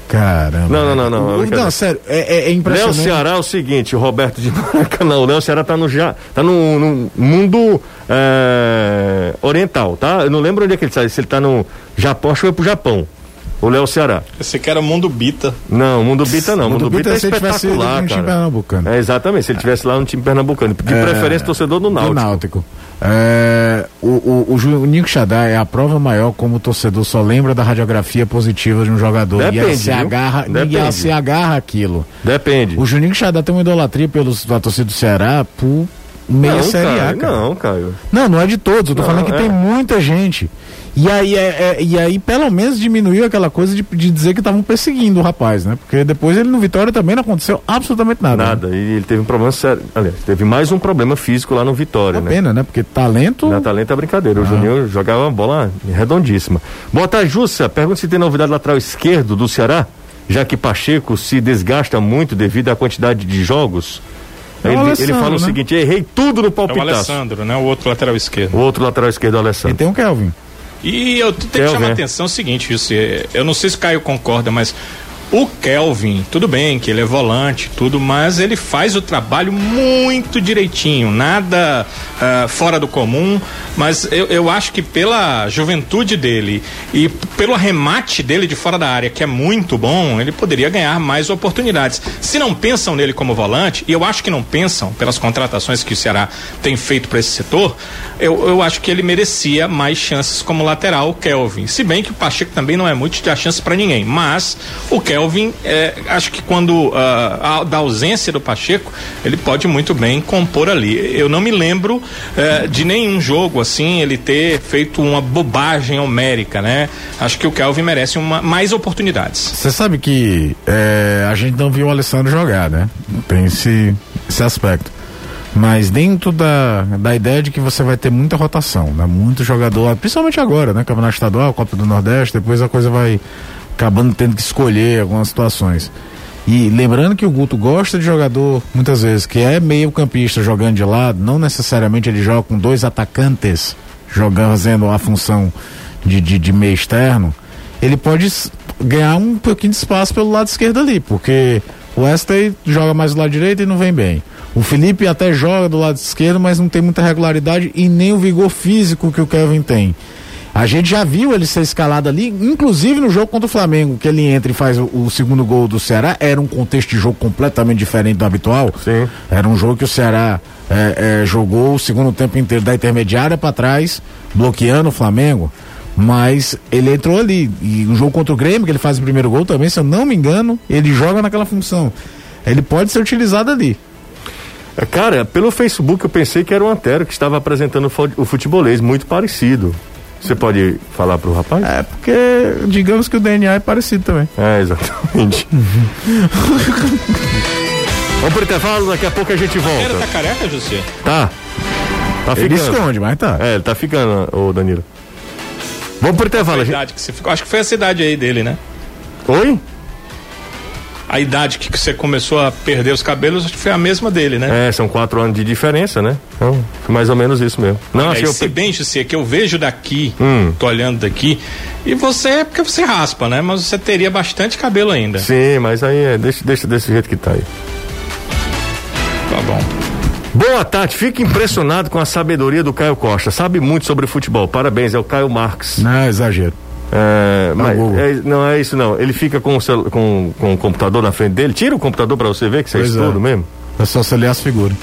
Caramba. Não, não, não, não, é. Não, sério, é, é, é Léo impressionante. Ceará é o seguinte, o Roberto de Maracanã, o Léo Ceará tá no, ja, tá no, no mundo é, oriental, tá? Eu não lembro onde é que ele sai, se ele tá no Japão, acho que foi pro Japão. O Léo Ceará. Esse que era Mundo Bita. Não, Mundo Bita não. Mundo, Bita, é se ele tivesse ido espetacular, no time cara. pernambucano. É, exatamente, se ele tivesse lá no time pernambucano. De É, preferência, torcedor do Náutico. Do Náutico. É, o, o, o Juninho Xadá é a prova maior como o torcedor só lembra da radiografia positiva de um jogador. e Depende, aí se viu? agarra, e Depende. aí se agarra aquilo. Depende. O Juninho Xadá tem uma idolatria pelos, da torcida do Ceará por meia não, Série A, cara. não, Caio. Não, não é de todos. Eu tô Não, falando que é. tem muita gente. E aí, é, é- e aí, pelo menos, diminuiu aquela coisa de, de dizer que estavam perseguindo o rapaz, né? Porque depois ele no Vitória também não aconteceu absolutamente nada. né? Nada. E ele teve um problema sério. Aliás, teve mais um problema físico lá no Vitória, É né? pena, né? Porque talento. Na talento é brincadeira. O Juninho jogava uma bola redondíssima. Boa tarde, Júcia. Pergunta se tem novidade lateral esquerdo do Ceará, já que Pacheco se desgasta muito devido à quantidade de jogos. É ele, ele fala o né? seguinte: errei tudo no É o palpitaço. Alessandro, né? O outro lateral esquerdo. O outro lateral esquerdo é o E Alessandro. tem um Kelvin. E eu tenho que chamar é. a atenção o seguinte, isso, é, eu não sei se o Caio concorda, mas o Kelvin, tudo bem que ele é volante, tudo, mas ele faz o trabalho muito direitinho, nada ah, fora do comum, mas eu, eu acho que pela juventude dele e pelo arremate dele de fora da área, que é muito bom, ele poderia ganhar mais oportunidades. Se não pensam nele como volante, e eu acho que não pensam pelas contratações que o Ceará tem feito para esse setor, eu, eu acho que ele merecia mais chances como lateral, o Kelvin. Se bem que o Pacheco também não é muito de chance para ninguém, mas o Kelvin, é, acho que quando ah, a- da ausência do Pacheco, ele pode muito bem compor ali. Eu não me lembro eh, de nenhum jogo assim ele ter feito uma bobagem homérica, né? Acho que o Kelvin merece uma, mais oportunidades. Você sabe que é, a gente não viu o Alessandro jogar, né? Tem esse, esse aspecto. Mas dentro da, da ideia de que você vai ter muita rotação, né? Muito jogador, principalmente agora, né? Campeonato Estadual, Copa do Nordeste, depois a coisa vai acabando tendo que escolher algumas situações. E lembrando que o Guto gosta de jogador, muitas vezes, que é meio campista jogando de lado, não necessariamente ele joga com dois atacantes jogando, fazendo a função de, de, de meio externo, ele pode ganhar um pouquinho de espaço pelo lado esquerdo ali, porque o Wesley joga mais do lado direito e não vem bem. O Felipe até joga do lado esquerdo, mas não tem muita regularidade e nem o vigor físico que o Kevin tem. A gente já viu ele ser escalado ali, inclusive no jogo contra o Flamengo, que ele entra e faz o, o segundo gol do Ceará. Era um contexto de jogo completamente diferente do habitual. Sim. Era um jogo que o Ceará é, é, jogou o segundo tempo inteiro da intermediária para trás, bloqueando o Flamengo. Mas ele entrou ali. E no jogo contra o Grêmio, que ele faz o primeiro gol também, se eu não me engano, ele joga naquela função. Ele pode ser utilizado ali. É, Cara, pelo Facebook eu pensei que era o Antero que estava apresentando o o futebolês, muito parecido. Você pode falar pro rapaz? É porque, digamos que o DNA é parecido também. É, exatamente. Vamos pro intervalo, daqui a pouco a gente volta. tá careca, José? Tá. Tá Ele ficando. esconde, mas tá. É, ele tá ficando, ô Danilo. Vamos pro intervalo. A a gente- que você ficou. Acho que foi essa idade aí dele, né? Oi? A idade que você começou a perder os cabelos, acho que foi a mesma dele, né? É, são quatro anos de diferença, né? Então, foi mais ou menos isso mesmo. Não, Olha, e eu... se bem, José, que eu vejo daqui, Hum. tô olhando daqui, e você é porque você raspa, né? Mas você teria bastante cabelo ainda. Sim, mas aí é, deixa, deixa desse jeito que tá aí. Tá bom. Boa tarde, fico impressionado com a sabedoria do Caio Costa. Sabe muito sobre futebol. Parabéns, é o Caio Marques. Não, exagero. É, mas é- não é isso não. Ele fica com o, celu- com, com o computador na frente dele. Tira o computador pra você ver que você é Pois é. mesmo. É só você ler as figuras.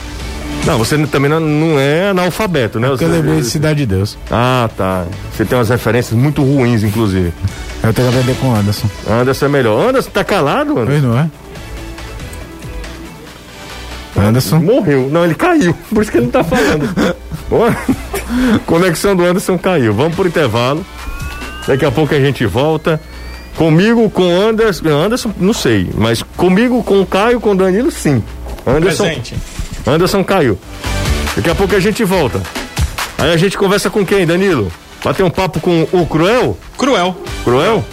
Não, você também não, não é analfabeto, né? Porque Você- eu lembrei de Cidade de Deus. Ah, tá. Você tem umas referências muito ruins, inclusive. Eu tenho que aprender com o Anderson. Anderson é melhor. Anderson tá calado, Anderson? Pois não é? Anderson. Morreu. Não, ele caiu. Por isso que ele não tá falando. Conexão do Anderson caiu. Vamos pro intervalo. Daqui a pouco a gente volta. Comigo, com Anderson. Anderson, não sei. Mas comigo, com o Caio, com o Danilo, sim. Anderson, Presente. Anderson caiu. Daqui a pouco a gente volta. Aí a gente conversa com quem, Danilo? Bater um papo com o Cruel? Cruel. Cruel?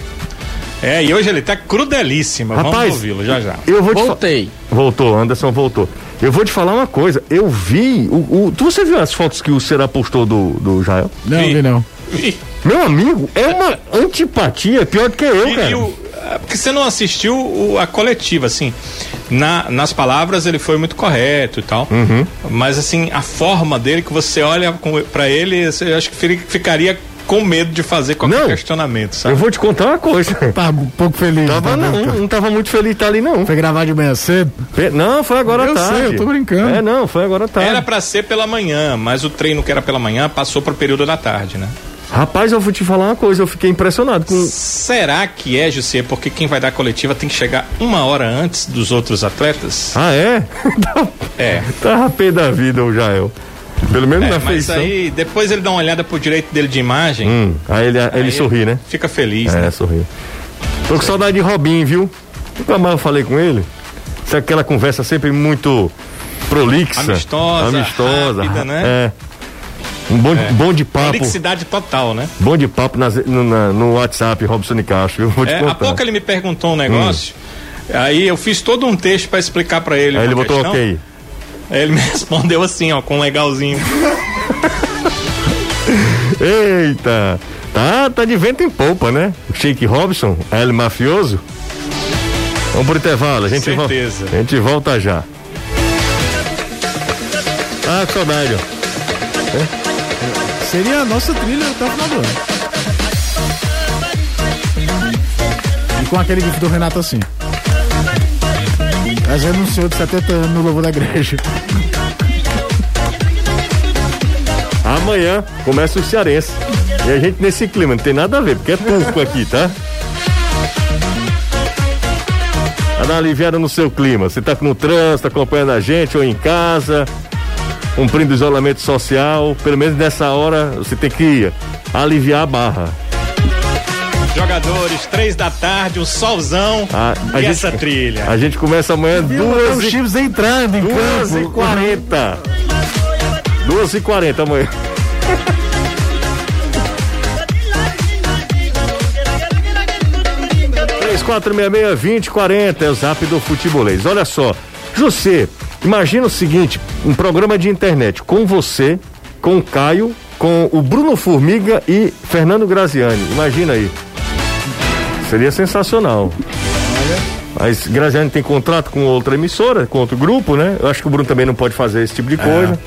É, e hoje ele tá crudelíssimo. Rapaz, Vamos ouvi-lo já já. Eu vou Voltei. Voltou, Anderson voltou. Eu vou te falar uma coisa. Eu vi. O, o- tu, você viu as fotos que o Será postou do, do Jael? Não, vi não. Meu amigo, é uma antipatia pior do que eu, e- cara. e o- é, porque você não assistiu o- a coletiva, assim. Na, nas palavras ele foi muito correto e tal. Uhum. Mas assim, a forma dele, que você olha pra ele, você acho que fi- ficaria com medo de fazer qualquer Não. questionamento, Eu sabe? vou te contar uma coisa. Tá um pouco feliz. Tava tá não, vendo? não tava muito feliz de estar ali, não. Foi gravar de manhã cedo? Pe- Não, foi agora Eu sei, tarde. eu tô brincando. É, não, foi agora tarde. Era pra ser pela manhã, mas o treino que era pela manhã passou pro período da tarde, né? Rapaz, eu vou te falar uma coisa, eu fiquei impressionado com. Será que é, José, porque quem vai dar coletiva tem que chegar uma hora antes dos outros atletas? Ah, é? É. Tava pé da vida o Jael. Pelo menos É, na mas feição. aí depois ele dá uma olhada pro direito dele de imagem. Hum, aí ele, ele aí sorri, né? Fica feliz, É, né? sorriu. Tô com saudade de Robin, viu? Nunca mais eu falei com ele. Isso é aquela conversa sempre muito prolixa. Amistosa, Amistosa. rápida, né? É. Um bom, bom de papo. Felicidade total, né? Bom de papo nas- no, na- no WhatsApp, Robson e Castro. Eu vou te É, há contar. pouco ele me perguntou um negócio. Aí eu fiz todo um texto pra explicar pra ele. Aí ele botou questão. ok. Aí ele me respondeu assim, ó, com um legalzinho. Eita! Tá, tá de vento em polpa, né? O Shake Robson, L mafioso. Vamos pro intervalo, a gente, vol- Certeza. a gente volta já. Ah, saudade, ó. Seria a nossa trilha até o final do ano. E com aquele gif do Renato assim. Mas renunciou de 70 anos no Lobo da Igreja. Amanhã começa o Cearense. E a gente nesse clima, não tem nada a ver, porque é turco aqui, tá? Tá aliviada no seu clima. Você tá no trânsito, acompanhando a gente, ou em casa, cumprindo o isolamento social. Pelo menos nessa hora você tem que aliviar a barra. Jogadores, três da tarde, um solzão A, a e gente, essa trilha. A gente começa amanhã duas Os e, times entrando em duas e campo. quarenta. Duas e quarenta amanhã. Três, quatro, meia, meia, vinte, quarenta é o zap do futebolês. Olha só, José, imagina o seguinte, um programa de internet com você, com o Caio, com o Bruno Formiga e Fernando Graziani. Imagina aí. Seria sensacional. Mas Graziani tem contrato com outra emissora, com outro grupo, né? Eu acho que o Bruno também não pode fazer esse tipo de coisa.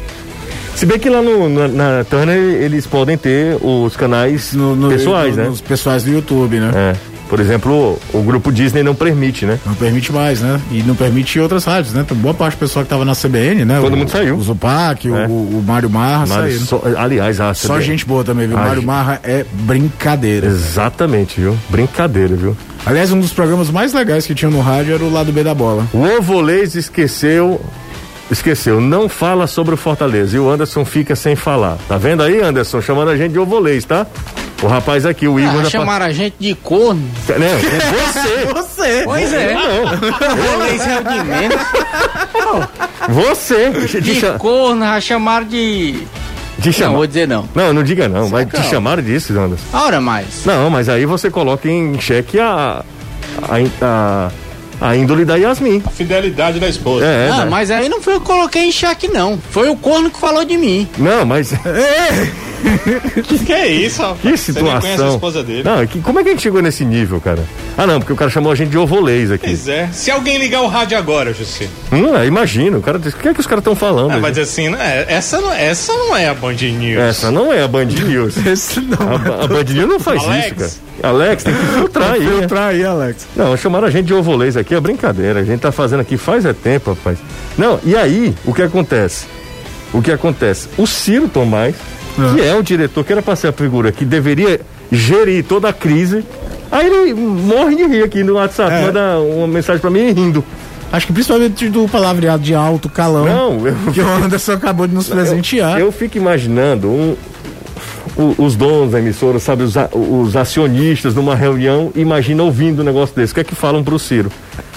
Se bem que lá no, na, na Turner eles podem ter os canais No- no- pessoais, no- né? Nos pessoais do YouTube, né? É. Por exemplo, o, o grupo Disney não permite, né? Não permite mais, né? E não permite outras rádios, né? Tem boa parte do pessoal que tava na CBN, né? Todo O- mundo saiu. O Zupac, É. o, o Mário Marra Mário, só- aliás, a Só CBN gente boa também, viu? O Ah, Mário. Marra é brincadeira. Exatamente, viu? Brincadeira, viu? Aliás, um dos programas mais legais que tinha no rádio era o Lado B da Bola. O Ovolês esqueceu. Esqueceu, não fala sobre o Fortaleza. E o Anderson fica sem falar. Tá vendo aí, Anderson? Chamando a gente de Ovolês, tá? O rapaz aqui, o Igor. Ah, chamaram a gente de corno. pa- Não, é você. Você! Pois é. Não, Rolês é o de menos. você. De, De corno, já chamaram de. de Não, chamar. vou dizer não. Não, não diga não. Vai te Não. chamaram disso, Anderson. Ora mais. Não, mas aí você coloca em xeque a. a, a, a índole da Yasmin. A fidelidade da esposa. É, ah, né? mas aí não foi eu que coloquei em xeque, não. Foi o corno que falou de mim. Não, mas. Que é isso, rapaz? Que Você nem conhece a situação. esposa dele. Não, que, como é que a gente chegou nesse nível, cara? Ah, não, porque o cara chamou a gente de ovolês aqui. Pois é. Se alguém ligar o rádio agora, José. Hum, é, imagina, o cara diz, o que é que os caras estão falando? Ah, mas assim, não é, essa, não, essa não é a Band News. Essa não é a Band News. Esse não. A, Ba- a Band News não faz Alex. isso, cara. Alex, tem que filtrar aí. né? Filtrar aí, Alex. Não, chamaram a gente de ovolês aqui, é brincadeira. A gente tá fazendo aqui faz é tempo, rapaz. Não, e aí, o que acontece? o que acontece? O Ciro Tomás, que é o diretor, que era para ser a figura que deveria gerir toda a crise, aí ele morre de rir aqui no WhatsApp, É. manda uma mensagem para mim rindo. Acho que principalmente do palavreado de alto calão. Não, eu, Que o Anderson acabou de nos presentear. eu fico imaginando um- o- os donos da emissora, sabe, os, os acionistas numa reunião, imagina ouvindo um negócio desse. O que é que falam pro Ciro?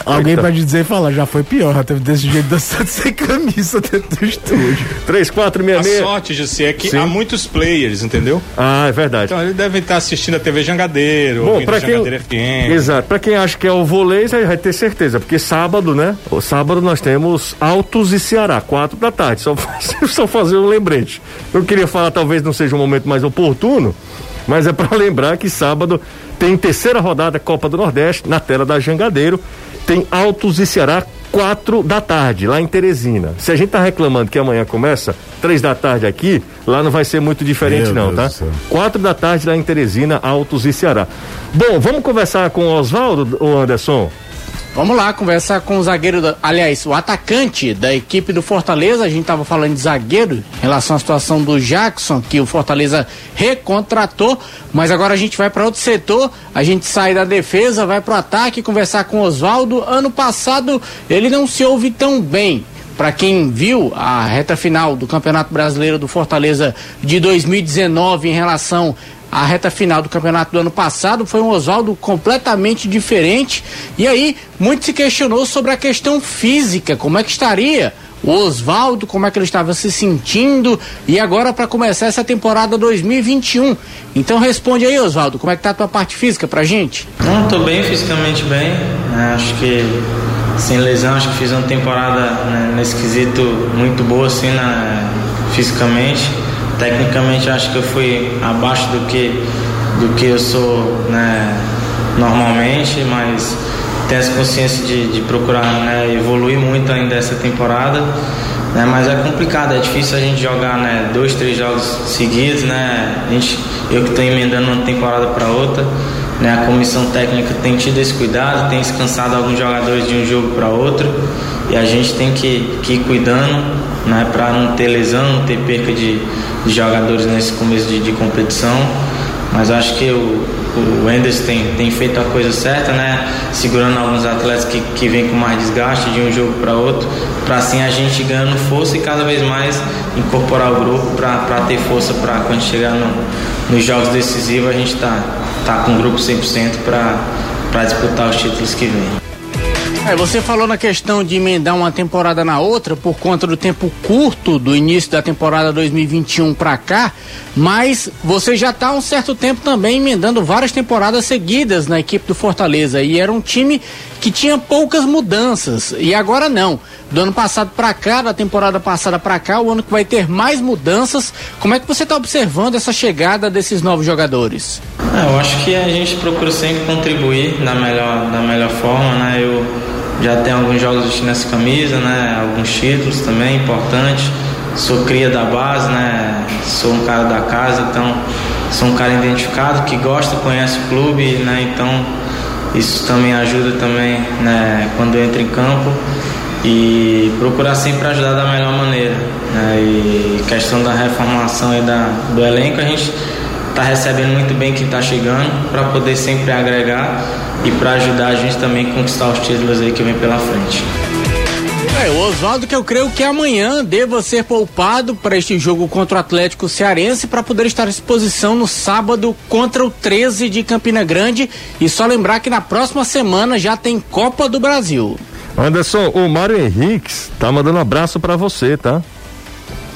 Alguém Eita. pode dizer e falar, já foi pior, já teve desse jeito dançando sem camisa dentro do estúdio. 3466. A sorte, Jussi, é que Sim. há muitos players, entendeu? Ah, é verdade. Então eles devem estar assistindo a TV Jangadeiro, Bom, ouvindo pra quem. Jangadeiro FM. Exato, pra quem acha que é o vôlei, vai vai ter certeza, porque sábado, né? O sábado nós temos Altos e Ceará, quatro da tarde. Só, só fazer um lembrete. Eu queria falar, talvez não seja um momento mais oportuno, mas é pra lembrar que sábado tem terceira rodada Copa do Nordeste na tela da Jangadeiro. Tem Altos e Ceará, quatro da tarde, lá em Teresina. Se a gente tá reclamando que amanhã começa três da tarde aqui, lá não vai ser muito diferente, Meu não, Deus tá? Quatro da tarde lá em Teresina, Altos e Ceará. Bom, vamos conversar com o Oswaldo, o Anderson? Vamos lá conversar com o zagueiro, da- aliás, o atacante da equipe do Fortaleza. A gente estava falando de zagueiro em relação à situação do Jackson, que o Fortaleza recontratou. Mas agora a gente vai para outro setor. A gente sai da defesa, vai para o ataque, conversar com o Oswaldo. Ano passado ele não se ouve tão bem. Para quem viu a reta final do Campeonato Brasileiro do Fortaleza de 2019 em relação à reta final do campeonato do ano passado, foi um Oswaldo completamente diferente. E aí, muito se questionou sobre a questão física, como é que estaria o Oswaldo, como é que ele estava se sentindo. E agora, para começar essa temporada 2021. Então, responde aí, Oswaldo, como é que tá a tua parte física pra gente? Não, tô bem fisicamente bem. né, acho que sem lesão, acho que fiz uma temporada né, nesse quesito muito boa assim, né, fisicamente. Tecnicamente acho que eu fui abaixo do que do que eu sou né, normalmente, mas tenho essa consciência de, de procurar né, evoluir muito ainda essa temporada. Né, mas é complicado, é difícil a gente jogar né, dois, três jogos seguidos, né? A gente, eu que estou emendando uma temporada para outra, né? A comissão técnica tem tido esse cuidado, tem descansado alguns jogadores de um jogo para outro e a gente tem que, que ir cuidando, né? Para não ter lesão, não ter perca de, de jogadores nesse começo de, de competição. Mas acho que o, o Enders tem, tem feito a coisa certa, né? Segurando alguns atletas que, que vêm com mais desgaste de um jogo para outro, para assim a gente ganhando força e cada vez mais incorporar o grupo para ter força para quando chegar no, nos jogos decisivos a gente tá, tá com o grupo 100% para disputar os títulos que vêm. Você falou na questão de emendar uma temporada na outra por conta do tempo curto do início da temporada 2021 para cá, mas você já está há um certo tempo também emendando várias temporadas seguidas na equipe do Fortaleza e era um time que tinha poucas mudanças e agora não. Do ano passado para cá, da temporada passada para cá, o ano que vai ter mais mudanças. Como é que você está observando essa chegada desses novos jogadores? É, eu acho que a gente procura sempre contribuir da melhor, da melhor forma, né? Eu já tenho alguns jogos vestindo essa camisa, né? Alguns títulos também importantes. Sou cria da base, né? Sou um cara da casa, então sou um cara identificado que gosta, conhece o clube, né? Então isso também ajuda também, né? Quando eu entro em campo e procurar sempre ajudar da melhor maneira. Né? E questão da reformulação e da, do elenco, a gente está recebendo muito bem quem está chegando para poder sempre agregar e para ajudar a gente também a conquistar os títulos aí que vem pela frente. É, o Oswaldo que eu creio que amanhã deva ser poupado para este jogo contra o Atlético Cearense para poder estar à disposição no sábado contra o 13 de Campina Grande. E só lembrar que na próxima semana já tem Copa do Brasil. Anderson, o Mário Henriques tá mandando um abraço para você, tá?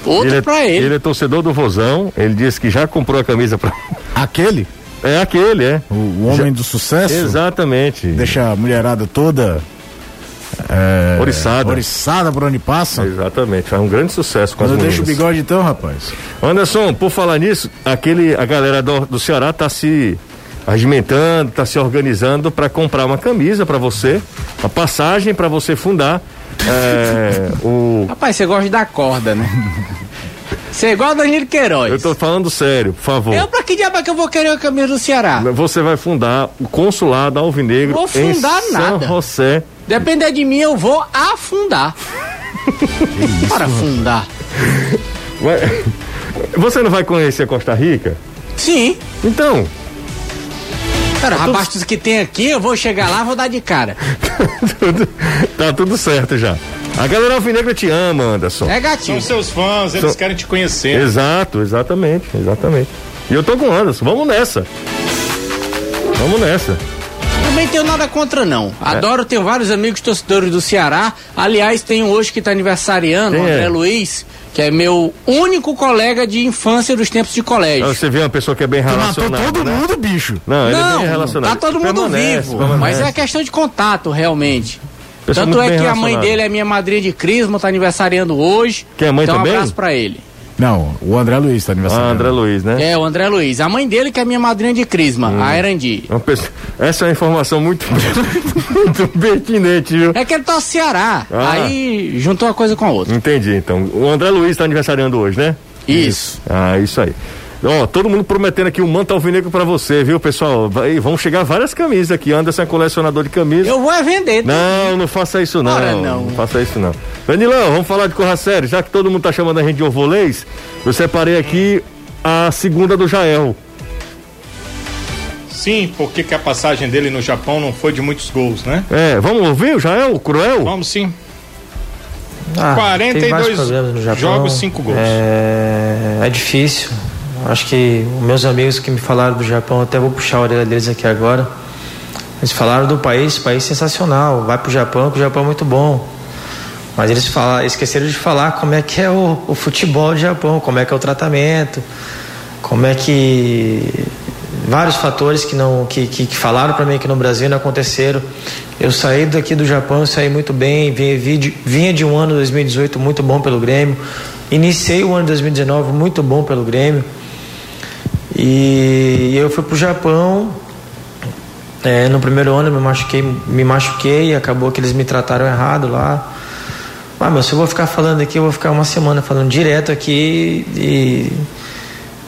Outro é, para ele. Ele é torcedor do Vozão, ele disse que já comprou a camisa para Aquele, É aquele, é. o, o homem do sucesso, Exatamente. deixa a mulherada toda é, Oriçada. oriçada por onde passa. Exatamente, faz um grande sucesso com as Quando eu deixo o bigode então, rapaz. Anderson, por falar nisso, aquele, a galera do, do Ceará tá se agimentando, tá se organizando para comprar uma camisa para você, uma passagem para você fundar é, o. Rapaz, você gosta dar corda, né? Você é igual a Danilo Queiroz. Eu tô falando sério, por favor. Eu pra que diabo é que eu vou querer a camisa do Ceará? Você vai fundar o consulado alvinegro Vou em fundar São nada. José. Depender de mim, eu vou afundar. Para afundar. Você não vai conhecer Costa Rica? Sim. Então. Cara, tá abaixo dos que tem aqui, eu vou chegar lá, vou dar de cara. tá tudo certo já. A galera alvinegra te ama, Anderson. É gatinho. São seus fãs, eles São... querem te conhecer. Exato, exatamente, exatamente. E eu tô com o Anderson, vamos nessa. Vamos nessa. Também tenho nada contra, não. É. Adoro, é. tenho vários amigos torcedores do Ceará. Aliás, tem um hoje que está aniversariando, Quem André é? Luiz, que é meu único colega de infância dos tempos de colégio. Você vê uma pessoa que é bem relacionada. Matou todo né? mundo, bicho. Não, ele não, é bem relacionado. Tá todo mundo permanece, vivo, permanece. mas é questão de contato, realmente. Pessoa Tanto é que a mãe dele é minha madrinha de crisma, tá aniversariando hoje. Que é mãe então, também? um abraço pra ele. Não, o André Luiz tá aniversariando. Ah, André Luiz, né? É, o André Luiz. A mãe dele que é minha madrinha de crisma, hum. a Erandi. Essa é uma informação muito, muito pertinente, viu? É que ele tá no Ceará. Ah. Aí juntou uma coisa com a outra. Entendi, então. O André Luiz tá aniversariando hoje, né? Isso. Ah, isso aí. Ó, todo mundo prometendo aqui um manto alvinegro pra você, viu, pessoal? Vai, vão chegar várias camisas aqui. Anderson é colecionador de camisas. Eu vou é vender. Não, não faça isso não. Ora, não. Não faça isso não. Danilão, vamos falar de corra sério. Já que todo mundo tá chamando a gente de ovolês, eu separei aqui a segunda do Jael. Sim, porque que a passagem dele no Japão não foi de muitos gols, né? É, vamos ouvir o Jael, o Cruel? Vamos sim. Ah, 42 jogos, 5 gols. É, é difícil. Acho que meus amigos que me falaram do Japão, até vou puxar a orelha deles aqui agora. Eles falaram do país, país sensacional. Vai pro Japão, que o Japão é muito bom. Mas eles esqueceram de falar como é que é o, o futebol do Japão, como é que é o tratamento, como é que vários fatores que não que, que, que falaram para mim aqui no Brasil não aconteceram. Eu saí daqui do Japão, saí muito bem, vinha, vinha de um ano 2018 muito bom pelo Grêmio, iniciei o ano 2019 muito bom pelo Grêmio. E eu fui pro Japão. É, no primeiro ano eu me machuquei, me machuquei, acabou que eles me trataram errado lá. Ah, mas se eu vou ficar falando aqui, eu vou ficar uma semana falando direto aqui e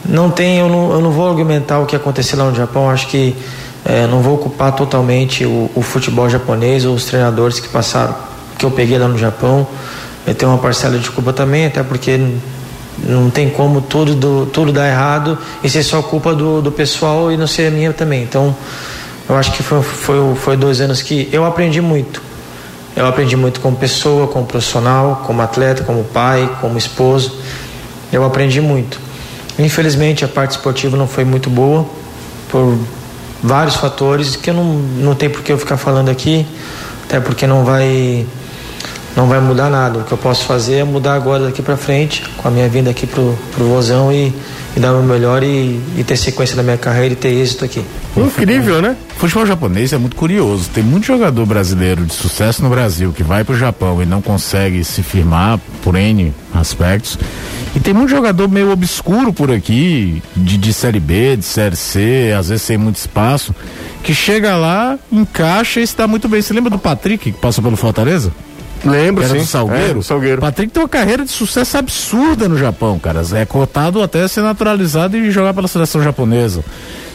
não tem, eu não, eu não vou argumentar o que aconteceu lá no Japão. Acho que é, não vou ocupar totalmente o, o, futebol japonês ou os treinadores que passaram, que eu peguei lá no Japão. Eu tenho uma parcela de culpa também, até porque não tem como tudo, do, tudo dar errado e ser só culpa do, do pessoal e não ser minha também. Então, eu acho que foi, foi, foi dois anos que eu aprendi muito. Eu aprendi muito como pessoa, como profissional, como atleta, como pai, como esposo. Eu aprendi muito. Infelizmente, a parte esportiva não foi muito boa, por vários fatores que eu não, não tem por que eu ficar falando aqui, até porque não vai não vai mudar nada. O que eu posso fazer é mudar agora daqui para frente, com a minha vinda aqui pro, pro Vozão e, e dar o meu melhor e, e, ter sequência da minha carreira e ter êxito aqui. Incrível, né? O futebol japonês é muito curioso. Tem muito jogador brasileiro de sucesso no Brasil que vai pro Japão e não consegue se firmar por N aspectos. E tem muito jogador meio obscuro por aqui, de, de série B, de série C, às vezes sem muito espaço, que chega lá, encaixa e está muito bem. Você lembra do Patrick que passou pelo Fortaleza? Lembro, era sim. Salgueiro. É, Salgueiro. Patrick tem uma carreira de sucesso absurda no Japão, cara. É cotado até ser naturalizado e jogar pela seleção japonesa.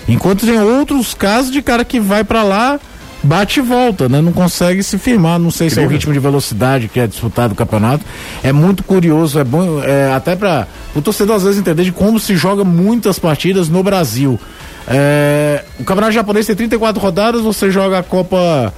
Enquanto tem outros casos de cara que vai para lá, bate e volta, né? Não consegue se firmar. Não sei Incrível. se é o ritmo de velocidade que é disputado o campeonato. É muito curioso, é bom, é, até para o torcedor às vezes entender de como se joga muitas partidas no Brasil. É, o campeonato japonês tem 34 rodadas, você joga a Copa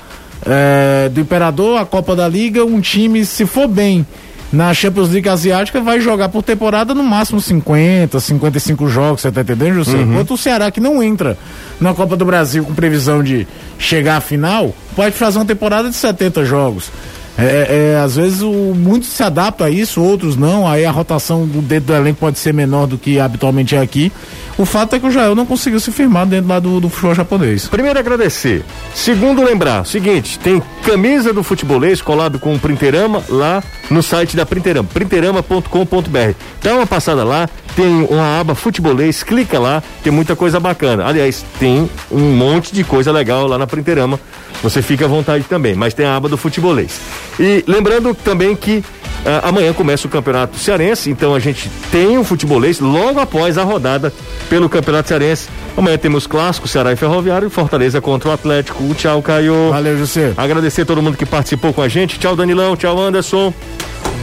é, do Imperador, a Copa da Liga, um time, se for bem na Champions League Asiática, vai jogar por temporada no máximo 50, 55 jogos, você tá entendendo, José? Uhum. Enquanto o Ceará, que não entra na Copa do Brasil com previsão de chegar à final, pode fazer uma temporada de 70 jogos. É, é, às vezes o, muitos se adaptam a isso, outros não. Aí a rotação do dedo do elenco pode ser menor do que habitualmente é aqui. O fato é que o Jael não conseguiu se firmar dentro lá do, do futebol japonês. Primeiro, agradecer. Segundo, lembrar: seguinte, tem camisa do futebolês colado com o Printerama lá no site da Printerama, printerama.com.br. Dá uma passada lá, tem uma aba futebolês, clica lá, tem muita coisa bacana. Aliás, tem um monte de coisa legal lá na Printerama. Você fica à vontade também, mas tem a aba do futebolês. E lembrando também que Uh, amanhã começa o Campeonato Cearense, então a gente tem o futebolês logo após a rodada pelo Campeonato Cearense. Amanhã temos clássico, Ceará e Ferroviário, Fortaleza contra o Atlético. Tchau, Caio. Valeu, José. Agradecer a todo mundo que participou com a gente. Tchau, Danilão. Tchau, Anderson.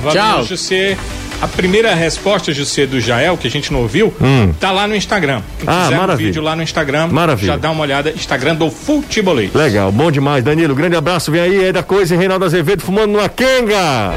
Valeu, Tchau. José. A primeira resposta, José, do Jael, que a gente não ouviu, Hum. tá lá no Instagram. Quem Ah, quiser um maravilha. vídeo lá no Instagram, Maravilha. já dá uma olhada. Instagram do Futebolês. Legal, bom demais, Danilo. Grande abraço, vem aí, é da coisa, Reinaldo Azevedo fumando numa quenga.